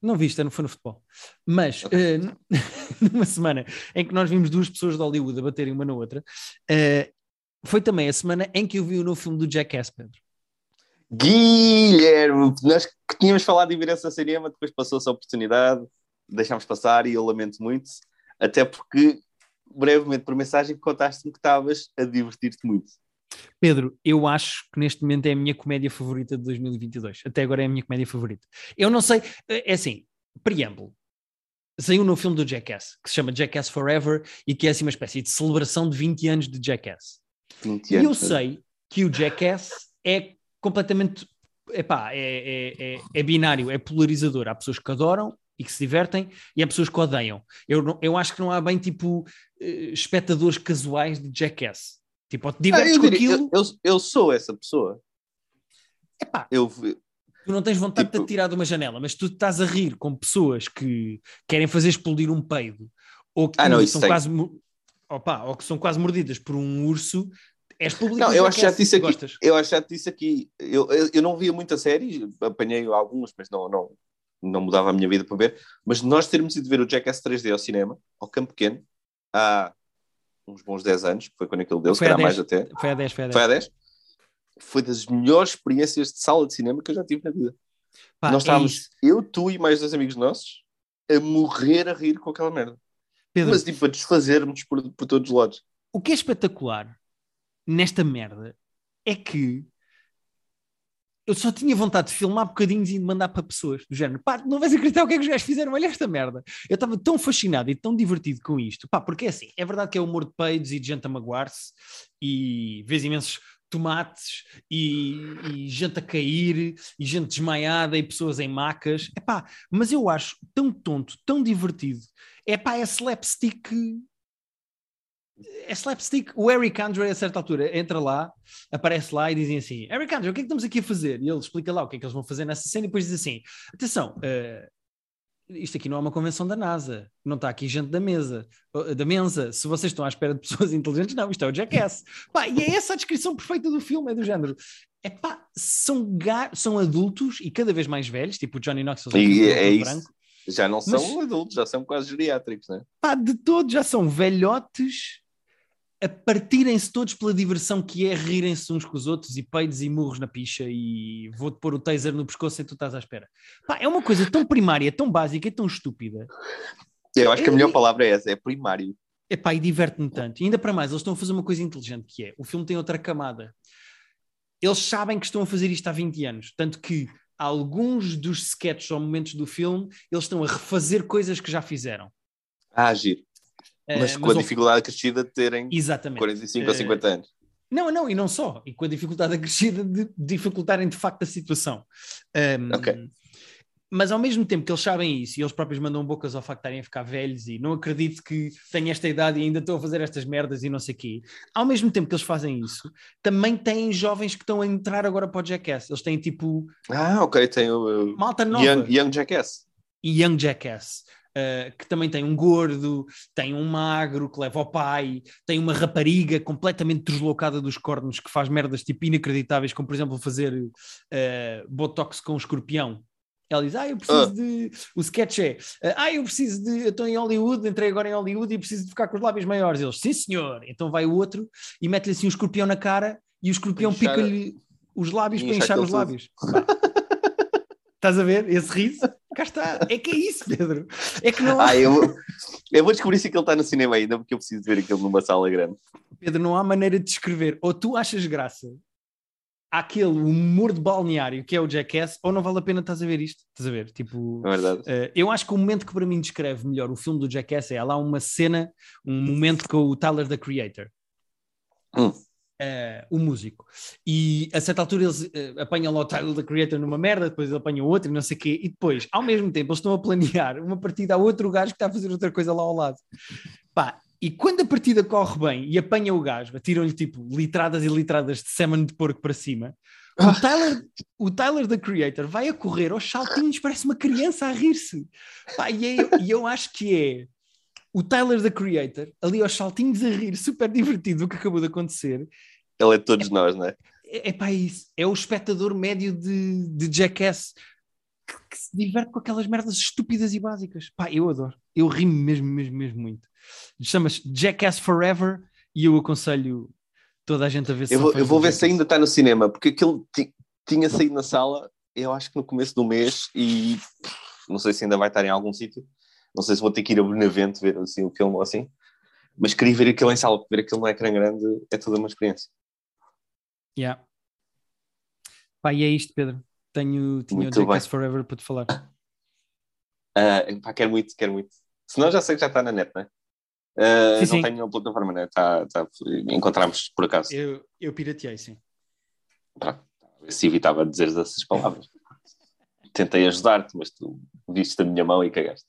não viste, não foi no futebol. Mas okay. uh, numa semana em que nós vimos duas pessoas de Hollywood a baterem uma na outra, uh, foi também a semana em que eu vi o novo filme do Jackass, Pedro. Guilherme, nós que tínhamos falado de vir essa cinema, depois passou-se a oportunidade, deixámos passar e eu lamento muito, até porque brevemente por mensagem contaste-me que estavas a divertir-te muito. Pedro, eu acho que neste momento é a minha comédia favorita de 2022. Até agora é a minha comédia favorita. Eu não sei, é assim, preâmbulo. Saiu no filme do Jackass, que se chama Jackass Forever e que é assim uma espécie de celebração de 20 anos de Jackass. 20 anos. E eu sei que o Jackass é completamente epá, é, é, é, é binário, é polarizador. Há pessoas que adoram e que se divertem e há pessoas que odeiam. Eu, eu acho que não há bem tipo eh, espectadores casuais de Jackass. Tipo, te divertes ah, eu, com diria, aquilo. Eu, eu, eu, sou essa pessoa. Epá, eu, tu não tens vontade tipo... de te tirar de uma janela, mas tu estás a rir com pessoas que querem fazer explodir um peido ou que ah, não, são quase opa, ou que são quase mordidas por um urso És público Não, eu acho que já disse aqui. gostas. Eu acho que já disse aqui. Eu, eu, eu não via muita série, apanhei algumas, mas não, não, não mudava a minha vida para ver. Mas nós termos ido ver o Jackass 3D ao cinema, ao Campo Pequeno, há uns bons 10 anos, que foi quando aquilo deu, se calhar mais 10. até. Foi a 10, foi a 10. Foi há 10. Foi das melhores experiências de sala de cinema que eu já tive na vida. Pá, nós é estávamos, isso. eu, tu e mais dois amigos nossos, a morrer a rir com aquela merda. Pedro, Mas tipo, a desfazermos por, por todos os lados. o que é espetacular nesta merda é que eu só tinha vontade de filmar bocadinhos e de mandar para pessoas do género. Pá, não vais acreditar o que é que os gajos fizeram, olha esta merda. Eu estava tão fascinado e tão divertido com isto. Pá, porque é assim, é verdade que é humor de peidos e de gente a magoar-se e vês imensos tomates e, e gente a cair e gente desmaiada e pessoas em macas. Epá, mas eu acho tão tonto, tão divertido. É pá, é slapstick é slapstick. O Eric Andre, a certa altura, entra lá, aparece lá e dizem assim: Eric Andre, o que é que estamos aqui a fazer? E ele explica lá o que é que eles vão fazer nessa cena e depois diz assim: atenção, eh, isto aqui não é uma convenção da NASA, não está aqui gente da mesa, eh, da mesa. Se vocês estão à espera de pessoas inteligentes, não, isto é o Jackass. Pá, e é essa a descrição perfeita do filme, é do género. É pá, são, são adultos e cada vez mais velhos, tipo o Johnny Knoxville. E já é isso. branco. Já não são Mas- adultos, já são quase geriátricos, né? pá, de todos já são velhotes a partirem-se todos pela diversão que é rirem-se uns com os outros e peidos e murros na picha e vou-te pôr o taser no pescoço e tu estás à espera. Pá, é uma coisa tão primária, tão básica e tão estúpida. Eu acho que a melhor palavra é essa, é primário. Epá, e diverte-me tanto. E ainda para mais, eles estão a fazer uma coisa inteligente que é, o filme tem outra camada. Eles sabem que estão a fazer isto há 20 anos, tanto que alguns dos sketches ou momentos do filme, eles estão a refazer coisas que já fizeram. Ah, giro. Eh, Mas com a ao- dificuldade crescida de terem Exatamente. 45 ou Eh, 50 anos. Não, não, e não só. E com a dificuldade acrescida de dificultarem de facto a situação. Um, Ok. Mas ao mesmo tempo que eles sabem isso e eles próprios mandam bocas ao facto de estarem a ficar velhos e não acredito que tenho esta idade e ainda estou a fazer estas merdas e não sei o quê. Ao mesmo tempo que eles fazem isso, também têm jovens que estão a entrar agora para o Jackass. Eles têm tipo Ah, ok, tem o malta nova Young, Young Jackass. e Young Jackass. Uh, que também tem um gordo, tem um magro que leva ao pai, tem uma rapariga completamente deslocada dos cornos que faz merdas tipo inacreditáveis, como por exemplo fazer uh, botox com um escorpião. Ela diz: Ah, eu preciso Ah. de. O sketch é: Ah, eu preciso de. Eu estou em Hollywood, entrei agora em Hollywood e preciso de ficar com os lábios maiores. Eles: Sim, senhor. Então vai o outro e mete-lhe assim um escorpião na cara e o escorpião pica-lhe os lábios para inchar os lábios. Estás a ver? Esse riso? Cá está. É que é isso, Pedro. É que não há, Ah, eu, vou- eu vou descobrir se aquilo está no cinema ainda, porque eu preciso ver aquilo numa sala grande. Pedro, não há maneira de descrever. Ou tu achas graça àquele humor de balneário que é o Jackass, ou não vale a pena estás a ver isto. Estás a ver? Tipo, É verdade. eh, eu acho que o momento que para mim descreve melhor o filme do Jackass é há lá uma cena, um momento com o Tyler, the Creator. Hum. Eh, o músico. E a certa altura eles eh, apanham lá o Tyler, the Creator numa merda, depois ele apanha outro e não sei o quê, e depois, ao mesmo tempo, eles estão a planear uma partida a outro gajo que está a fazer outra coisa lá ao lado. Pá, e quando a partida corre bem e apanha o gajo, atiram-lhe tipo litradas e litradas de semen de porco para cima, Ah. o Tyler, o Tyler, the Creator, vai a correr aos saltinhos, parece uma criança a rir-se. E, é- e eu acho que é o Tyler, the Creator, ali aos saltinhos a rir, super divertido o que acabou de acontecer. Ele é de todos nós, não é? É, é pá, isso. É o espectador médio de, de Jackass que, que se diverte com aquelas merdas estúpidas e básicas. Pá, eu adoro. Eu rimo mesmo, mesmo, mesmo muito. Chama-se Jackass Forever e eu aconselho toda a gente a ver se Eu vou, eu vou do ver se ainda está no cinema, porque aquilo ti- tinha saído na sala, eu acho que no começo do mês, e não sei se ainda vai estar em algum sítio. Não sei se vou ter que ir a Benavente ver assim, o filme ou assim. Mas queria ver aquilo em sala, porque ver aquilo no ecrã grande é toda uma experiência. Yeah. Pá, e é isto, Pedro. Tenho, tinha Muito o Jackass. Forever para te falar. Ah, pá, quero muito, quero muito. Senão já sei que já está na net, não é? Ah, Sim, não sim. tenho nenhuma plataforma, né? Tá, tá, encontramos por acaso. Eu, eu pirateei, sim. Ver se evitava dizer essas palavras. Tentei ajudar-te, mas tu viste a minha mão e cagaste.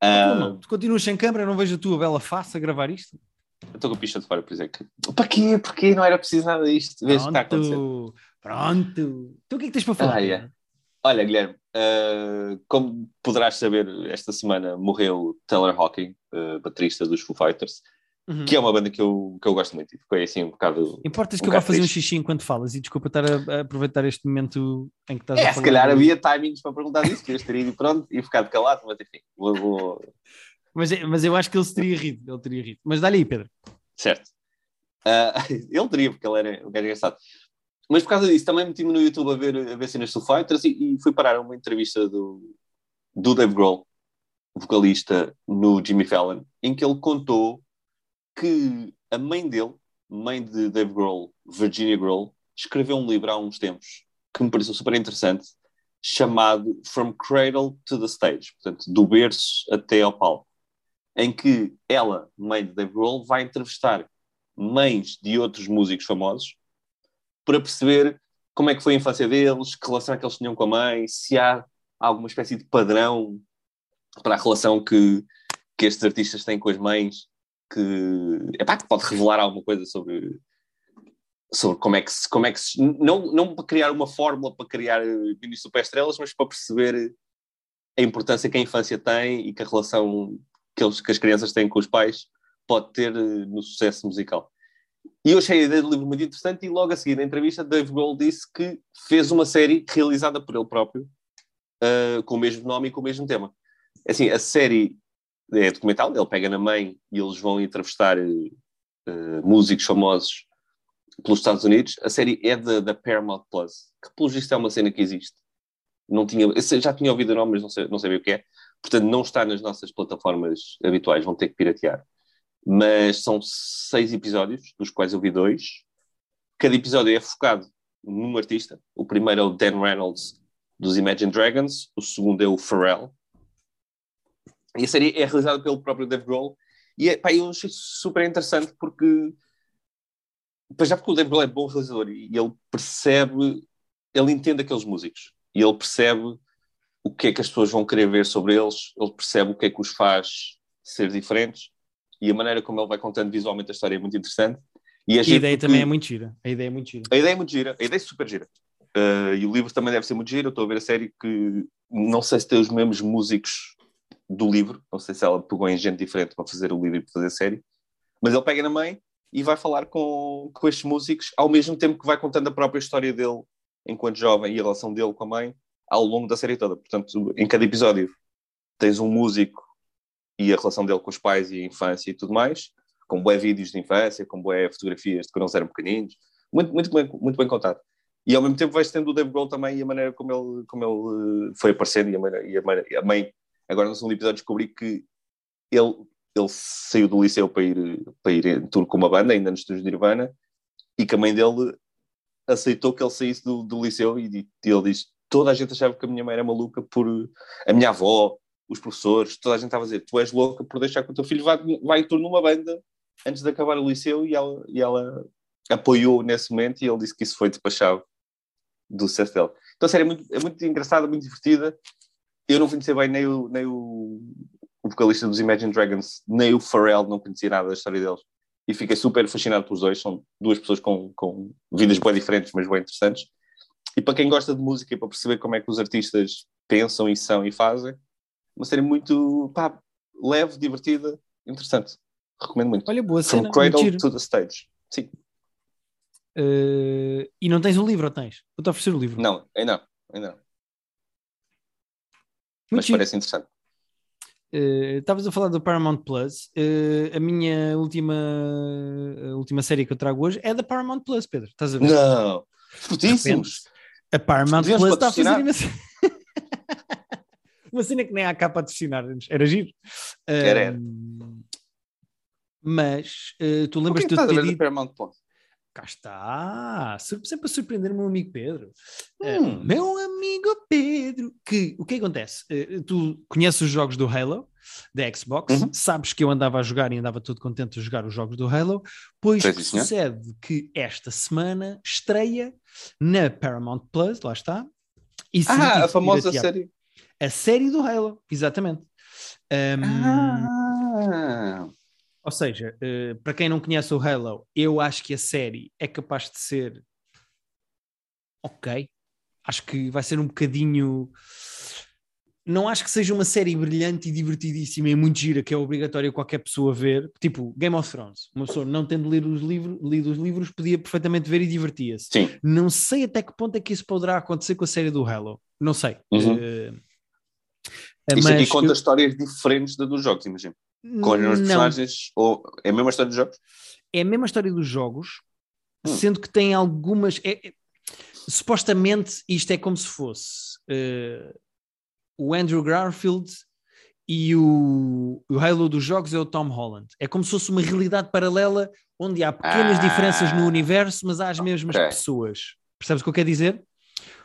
Ah, não, tu continuas sem câmera, não vejo a tua bela face a gravar isto? eu estou com a picha de fora, por que. Para quê? Porquê? Não era preciso nada disto. Vês o que está a acontecer. Pronto, pronto. Então o que é que tens para falar? Ah, é. Olha, Guilherme, ah, como poderás saber, esta semana morreu Taylor Hawking, ah, baterista dos Foo Fighters. Uhum. que é uma banda que eu, que eu gosto muito. E Foi assim um bocado. Importas um que eu vá fazer um xixi enquanto falas e desculpa estar a, a aproveitar este momento em que estás a É, falar. se calhar havia timings para perguntar disso, que eu teria ido pronto e ficado calado, mas enfim, vou, vou- Mas, mas eu acho que ele se teria rido, ele teria rido. Mas dá-lhe aí, Pedro. certo. Ah, ele teria, porque ele era um gajo engraçado. Mas por causa disso, também meti-me no YouTube a ver, a ver cenas do Fighters e, e fui parar a uma entrevista do, do Dave Grohl, vocalista no Jimmy Fallon, em que ele contou que a mãe dele, mãe de Dave Grohl, Virginia Grohl, escreveu um livro há uns tempos que me pareceu super interessante, chamado From Cradle to the Stage, portanto, do berço até ao palco, em que ela, mãe de Dave Grohl, vai entrevistar mães de outros músicos famosos para perceber como é que foi a infância deles, que relação é que eles tinham com a mãe, se há alguma espécie de padrão para a relação que, que estes artistas têm com as mães, que, epá, que pode revelar alguma coisa sobre, sobre como é que se, como é que se, não, não para criar uma fórmula para criar eh, mini superestrelas, mas para perceber a importância que a infância tem e que a relação que, eles, que as crianças têm com os pais pode ter eh, no sucesso musical. E eu achei a ideia do livro muito interessante e logo a seguir na entrevista Dave Grohl disse que fez uma série realizada por ele próprio uh, com o mesmo nome e com o mesmo tema. Assim, a série é documental, ele pega na mãe e eles vão entrevistar uh, músicos famosos pelos Estados Unidos. A série é da, Paramount Plus, que pelo visto é uma cena que existe. Não tinha, já tinha ouvido o nome, mas não, sei, não sabia o que é. Portanto, não está nas nossas plataformas habituais, vão ter que piratear. Mas são seis episódios, dos quais eu vi dois. Cada episódio é focado num artista. O primeiro é o Dan Reynolds, dos Imagine Dragons. O segundo é o Pharrell. E a série é realizada pelo próprio Dave Grohl. E é, pá, eu achei super interessante porque... Já porque o Dave Grohl é bom realizador e ele percebe... Ele entende aqueles músicos. E ele percebe o que é que as pessoas vão querer ver sobre eles. Ele percebe o que é que os faz ser diferentes e a maneira como ele vai contando visualmente a história é muito interessante. E a, e a ideia porque... também é muito gira. A ideia é muito gira. A ideia é muito gira, a ideia é super gira. Uh, e o livro também deve ser muito giro. Eu estou a ver a série que não sei se tem os mesmos músicos do livro, não sei se ela pegou em gente diferente para fazer o livro e para fazer a série, mas ele pega na mãe e vai falar com, com estes músicos ao mesmo tempo que vai contando a própria história dele enquanto jovem e a relação dele com a mãe ao longo da série toda. Portanto, em cada episódio tens um músico e a relação dele com os pais e a infância e tudo mais, com bué vídeos de infância, com bué fotografias de quando eles eram pequeninos, muito, muito, bem, muito bem contado. E ao mesmo tempo vais tendo o Dave Grohl também e a maneira como ele, como ele foi aparecendo e a, maneira, e a, maneira, e a mãe, agora no segundo episódio descobri que ele, ele saiu do liceu para ir, para ir em tour com uma banda, ainda nos estudos de Nirvana, e que a mãe dele aceitou que ele saísse do, do liceu e, e ele diz, toda a gente achava que a minha mãe era maluca por a minha avó, os professores, toda a gente estava a dizer, tu és louca por deixar que o teu filho vá, vá em turno numa banda antes de acabar o liceu e ela, e ela apoiou nesse momento e ele disse que isso foi despachado do dele. Então a série é muito, é muito engraçada, muito divertida. Eu não conhecia bem nem o, nem o, o vocalista dos Imagine Dragons, nem o Pharrell, não conhecia nada da história deles. E fiquei super fascinado pelos dois. São duas pessoas com, com vidas bem diferentes, mas bem interessantes. E para quem gosta de música e para perceber como é que os artistas pensam e são e fazem, uma série muito pá, leve, divertida, interessante. Recomendo muito. Olha, boa cena. From Cradle to the Stage. Sim. Uh, e não tens o livro, ou tens? Vou-te oferecer o livro. Não, ainda não. Ainda não. Mas parece interessante. Estavas uh, a falar do Paramount Plus. Uh, a minha última, a última série que eu trago hoje é da Paramount Plus, Pedro. Estás a ver? Não. Fortíssimos. A Paramount Plus está a fazer uma... uma cena que nem há cá para patrocinar. Era giro. Era. Um, Mas uh, tu que lembras-te de ter dito. Paramount Plus? Cá está, sempre a surpreender o meu amigo Pedro. Eh, Hum. meu amigo Pedro, que o que acontece? Eh, tu conheces os jogos do Halo, da Xbox, Uhum. sabes que eu andava a jogar e andava todo contente a jogar os jogos do Halo, pois senhor. sucede que esta semana estreia na Paramount Plus, lá está. E Ah, a famosa série. A série do Halo, exatamente. Um, Ah. Ou seja, eh, para quem não conhece o Halo, eu acho que a série é capaz de ser ok. Acho que vai ser um bocadinho. não acho que seja uma série brilhante e divertidíssima e muito gira que é obrigatório qualquer pessoa ver. Tipo Game of Thrones. Uma pessoa não tendo lido os, livros, lido os livros podia perfeitamente ver e divertia-se. Sim. Não sei até que ponto é que isso poderá acontecer com a série do Halo. Não sei. Uhum. Uh, Isto aqui conta eu... histórias diferentes da dos jogos, imagino. Com os mesmos personagens, ou é a mesma história dos jogos? É a mesma história dos jogos, hum. sendo que tem algumas. É, é, supostamente isto é como se fosse. Uh, o Andrew Garfield e o, o Halo dos jogos é o Tom Holland. É como se fosse uma realidade paralela onde há pequenas ah, diferenças no universo, mas há as mesmas okay. pessoas. Percebes o que eu quero dizer?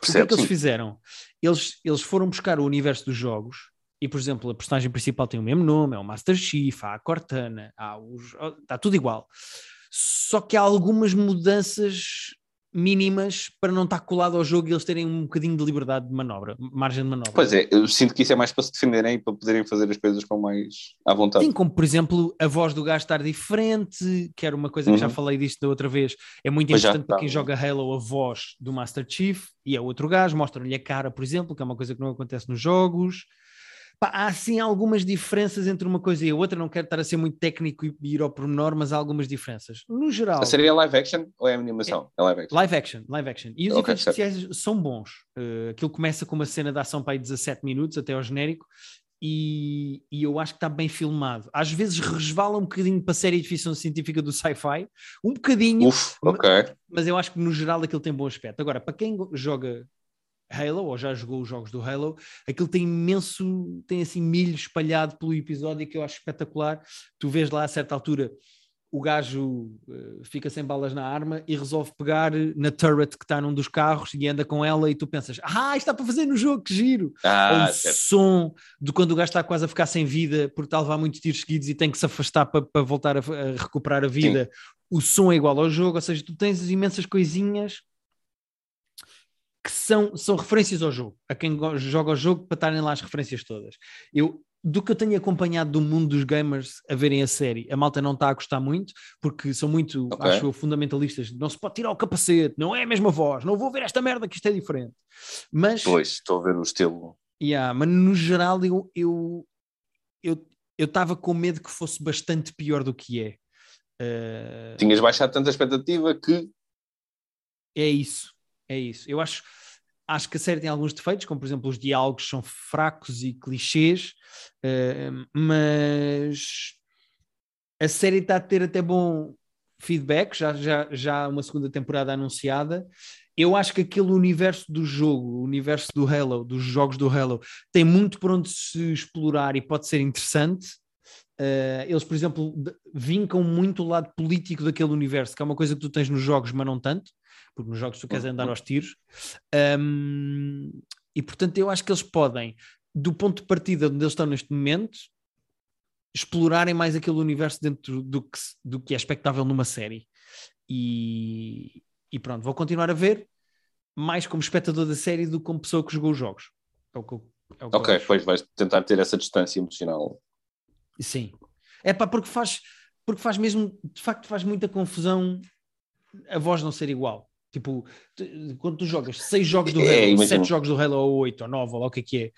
Percebo, o que é que eles fizeram? Eles, eles foram buscar o universo dos jogos e, por exemplo, a personagem principal tem o mesmo nome, é o Master Chief, há a Cortana, há os, está tudo igual. Só que há algumas mudanças mínimas para não estar colado ao jogo e eles terem um bocadinho de liberdade de manobra, margem de manobra. Pois é, eu sinto que isso é mais para se defenderem e para poderem fazer as coisas com mais à vontade. Sim, como por exemplo a voz do gajo estar diferente, que era uma coisa que uhum. já falei disto da outra vez, é muito pois importante para quem joga Halo a voz do Master Chief e é outro gajo, mostram-lhe a cara, por exemplo, que é uma coisa que não acontece nos jogos. Pá, há sim algumas diferenças entre uma coisa e a outra. Não quero estar a ser muito técnico e ir ao pormenor, mas há algumas diferenças. No geral. A série é live action ou é animação? É, é live action. Live action, live action. E os okay, efeitos especiais são bons. Uh, aquilo começa com uma cena de ação para aí 17 minutos até ao genérico. E, e, eu acho que está bem filmado. Às vezes resvala um bocadinho para a série de ficção científica do sci-fi, um bocadinho, Uf, okay. mas, mas eu acho que no geral aquilo tem bom aspecto. Agora, para quem joga Halo, ou já jogou os jogos do Halo, aquilo tem imenso, tem assim milho espalhado pelo episódio que eu acho espetacular. Tu vês lá a certa altura o gajo uh, fica sem balas na arma e resolve pegar na turret que está num dos carros e anda com ela e tu pensas, ah, isto está para fazer no jogo, que giro! Ah, o certo. som de quando o gajo está quase a ficar sem vida porque está a levar muitos tiros seguidos e tem que se afastar para, para voltar a, a recuperar a vida. Sim. O som é igual ao jogo, ou seja, tu tens imensas coisinhas que são, são referências ao jogo, a quem joga o jogo para estarem lá as referências todas. Eu, do que eu tenho acompanhado do mundo dos gamers a verem a série, a malta não está a gostar muito, porque são muito, okay. acho fundamentalistas. Não se pode tirar o capacete, não é a mesma voz, não vou ver esta merda que isto é diferente. Mas. Pois, estou a ver o estilo. Yeah, mas no geral eu eu eu eu estava com medo que fosse bastante pior do que é. Uh... Tinhas baixado tanta expectativa que. É isso. É isso. Eu acho, acho que a série tem alguns defeitos, como por exemplo os diálogos são fracos e clichês, uh, mas a série está a ter até bom feedback, já, já, já uma segunda temporada anunciada. Eu acho que aquele universo do jogo, o universo do Halo, dos jogos do Halo, tem muito por onde se explorar e pode ser interessante. Uh, eles, por exemplo, vincam muito o lado político daquele universo, que é uma coisa que tu tens nos jogos, mas não tanto porque nos jogos tu queres andar aos tiros. Um, e portanto, eu acho que eles podem, do ponto de partida onde eles estão neste momento, explorarem mais aquele universo dentro do que, do que é expectável numa série. E, e pronto, vou continuar a ver mais como espectador da série do que como pessoa que jogou os jogos. É o que eu, é o que ok, depois vais tentar ter essa distância emocional. Sim. É pá, porque faz, porque faz mesmo, de facto, faz muita confusão a voz não ser igual. Tipo, quando tu jogas seis jogos do é, Halo, sete jogos do Halo, ou oito, ou nove, ou lá o que é que é,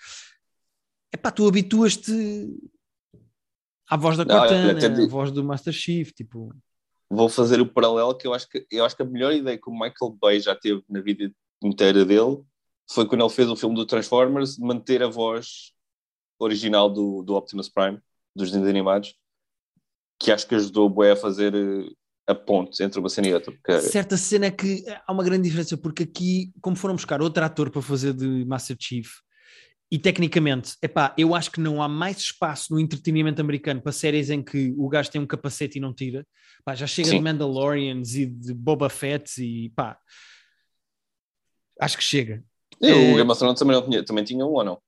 é pá, tu habituas-te à voz da Cortana, à voz do Master Chief, tipo... Vou fazer o paralelo que eu acho que, eu acho que a melhor ideia que o Michael Bay já teve na vida inteira dele foi quando ele fez o filme do Transformers, manter a voz original do, do Optimus Prime, dos desenhos animados, que acho que ajudou o Boé a fazer eh, a ponte entre uma cena e outra. Porque... Certa cena é que há uma grande diferença, porque aqui, como foram buscar outro ator para fazer de Master Chief, e tecnicamente, epá, eu acho que não há mais espaço no entretenimento americano para séries em que o gajo tem um capacete e não tira. Pá, já chega Sim. de Mandalorians e de Boba Fett e pá. Acho que chega. E é... o Game of Thrones também, tinha, também tinha um ou não?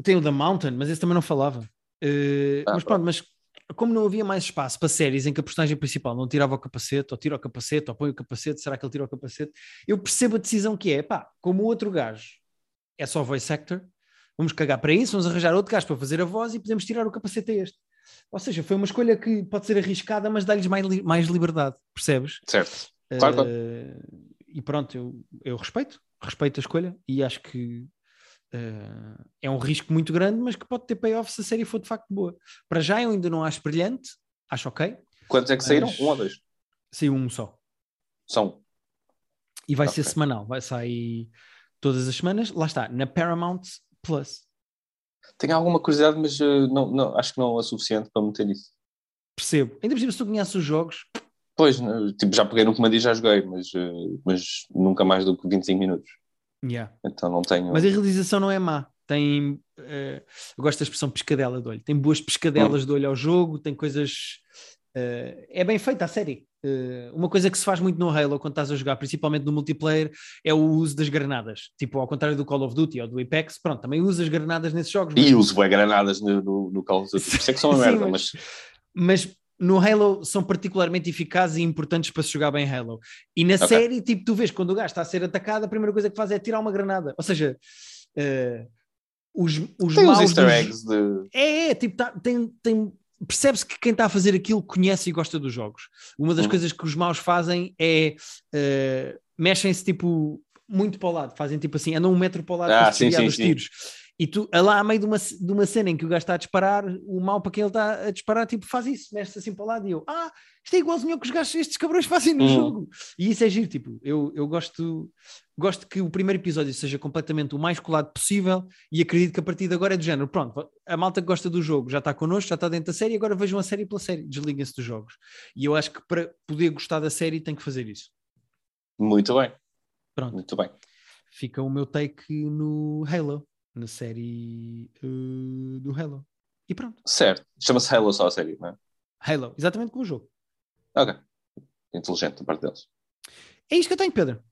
Tem o The Mountain, mas esse também não falava. Uh, ah, mas pronto, mas como não havia mais espaço para séries em que a personagem principal não tirava o capacete, ou tira o capacete, ou põe o capacete, será que ele tira o capacete? Eu percebo a decisão que é, pá, como o outro gajo é só voice actor, vamos cagar para isso, vamos arranjar outro gajo para fazer a voz e podemos tirar o capacete a este. Ou seja, foi uma escolha que pode ser arriscada, mas dá-lhes mais, mais liberdade, percebes? Certo. Claro, uh, E pronto, eu, eu respeito, respeito a escolha e acho que Uh, é um risco muito grande, mas que pode ter payoff se a série for de facto boa. Para já eu ainda não acho brilhante, acho ok. Quantos é que saíram? Um ou dois? Saiu um só. São. E vai okay. ser semanal, vai sair todas as semanas. Lá está, na Paramount Plus. Tenho alguma curiosidade, mas uh, não, não, acho que não é suficiente para meter isso. Percebo. Ainda por cima, se tu conheces os jogos. Pois, tipo, já peguei no comando e já joguei, mas, uh, mas nunca mais do que 25 minutos. Yeah. Então não tenho. Mas a realização não é má. Tem. Uh, eu gosto da expressão pescadela de olho. Tem boas pescadelas hum. de olho ao jogo, tem coisas. Uh, é bem feita a série. Uh, uma coisa que se faz muito no Halo quando estás a jogar, principalmente no multiplayer, é o uso das granadas. Tipo, ao contrário do Call of Duty ou do Apex, pronto, também usas granadas nesses jogos. E uso bem granadas no, no, no, Call of Duty. Isso é que são uma merda, mas... mas... no Halo são particularmente eficazes e importantes para se jogar bem Halo. E na okay. série, tipo, tu vês quando o gajo está a ser atacado, a primeira coisa que faz é tirar uma granada. Ou seja, uh, os, os tem maus. Os easter eggs de... É, é, tipo, tá, tem, tem percebe-se que quem está a fazer aquilo conhece e gosta dos jogos. Uma das uhum. coisas que os maus fazem é uh, mexem-se tipo muito para o lado, fazem tipo assim, andam um metro para o lado ah, para sim, sim, os tiros. E tu, lá a meio de uma, de uma cena em que o gajo está a disparar, o mal para quem ele está a disparar, tipo, faz isso, mexe-se assim para o lado e eu, ah, isto é igualzinho ao que os gajos, estes cabrões fazem no uhum. jogo. E isso é giro, tipo, eu, eu gosto, gosto que o primeiro episódio seja completamente o mais colado possível e acredito que a partir de agora é do género, pronto, a malta que gosta do jogo já está connosco, já está dentro da série, agora vejam a série pela série, desliguem-se dos jogos. E eu acho que para poder gostar da série tem que fazer isso. Muito bem. Pronto. Muito bem. Fica o meu take no Halo na série uh, do Halo. E pronto. Certo. Chama-se Halo só a série, não é? Halo, exatamente como o jogo. Ok. Inteligente da parte deles. É isto que eu tenho, Pedro.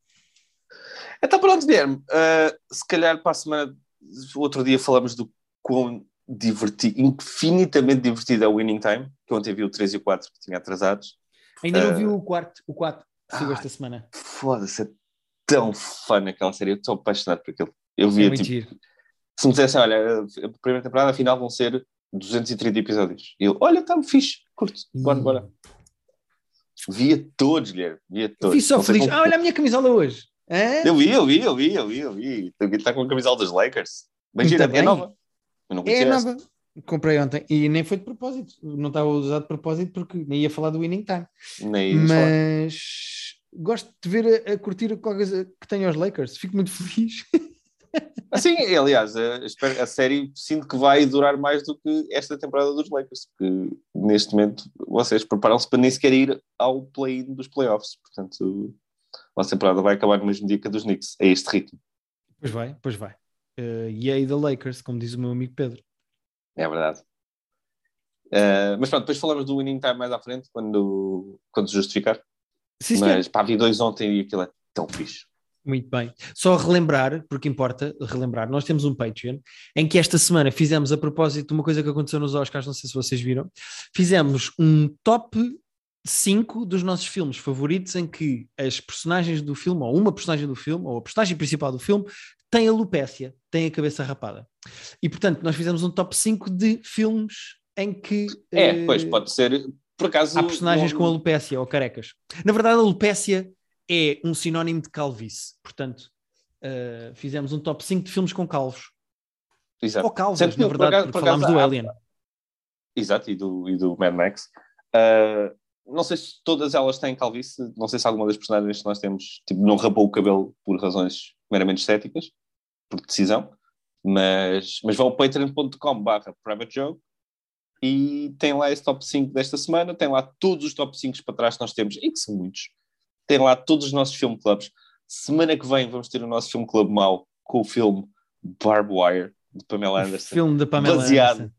Então pronto, Guilherme. Uh, se calhar para a semana, outro dia falamos do quão divertido, infinitamente divertido é o Winning Time, que ontem vi o 3 e o 4 que tinha atrasados. Ainda não uh, vi o quarto, o 4, que ah, esta semana. Foda-se, é tão fã aquela série, eu estou apaixonado por aquilo. Eu vi é tipo, se me dissessem, olha, a primeira temporada, afinal vão ser 230 episódios. E eu, olha, está-me fixe, curto, bora, bora. Via todos, Guilherme, via todos. Vi só feliz. Como... Ah, olha a minha camisola hoje. É? Eu vi, eu vi, eu vi, eu vi, eu vi. Está com a camisola dos Lakers. Gira, é nova. é nova. Comprei ontem e nem foi de propósito. Não estava usado de propósito porque nem ia falar do Winning Time. Nem Mas falar. gosto de ver a, a curtir qualquer coisa que tenha os Lakers. Fico muito feliz. Assim, aliás, a, a, série sinto que vai durar mais do que esta temporada dos Lakers, porque neste momento vocês preparam-se para nem sequer ir ao play-in dos playoffs, portanto a temporada vai acabar no mesmo dia que a dos Knicks, a este ritmo. Pois vai, pois vai. Uh, e aí da Lakers, como diz o meu amigo Pedro. É verdade. Uh, mas pronto, depois falamos do winning time mais à frente, quando, quando justificar. Sim, mas pá, vi dois ontem e aquilo é tão fixe. Muito bem. Só relembrar, porque importa relembrar, nós temos um Patreon em que esta semana fizemos a propósito de uma coisa que aconteceu nos Oscars, não sei se vocês viram, fizemos um top 5 dos nossos filmes favoritos em que as personagens do filme, ou uma personagem do filme, ou a personagem principal do filme, tem alopécia, tem a cabeça rapada. E portanto, nós fizemos um top 5 de filmes em que. É, uh, pois pode ser. Por acaso. Há personagens não... com alopécia ou carecas. Na verdade, a alopécia é um sinónimo de calvície. Portanto, uh, fizemos um top 5 de filmes com calvos. Exato. Ou calvos, na verdade, acaso, porque falámos do Alien. Exato, e do, e do Mad Max. Uh, não sei se todas elas têm calvície, não sei se alguma das personagens que nós temos tipo, não rapou o cabelo por razões meramente estéticas, por decisão, mas, mas vão ao patreon.com barra private joke e tem lá esse top 5 desta semana, tem lá todos os top 5 para trás que nós temos, e que são muitos, tem lá todos os nossos filme clubs. Semana que vem vamos ter o nosso filme club mau com o filme Barb Wire, de Pamela Anderson. O filme da Pamela baseado, Anderson.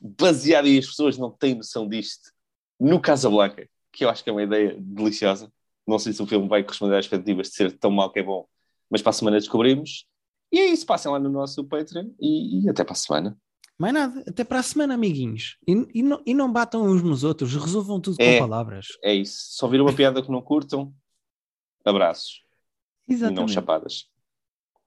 Baseado, e as pessoas não têm noção disto, no Casablanca, que eu acho que é uma ideia deliciosa. Não sei se o filme vai corresponder às expectativas de ser tão mal que é bom, mas para a semana descobrimos. E é isso, passem lá no nosso Patreon e, e até para a semana. Mais nada, até para a semana, amiguinhos. E, e, não, e não batam uns nos outros, resolvam tudo é, com palavras. É isso. Se ouvir uma piada que não curtam, abraços. Exatamente. E não chapadas.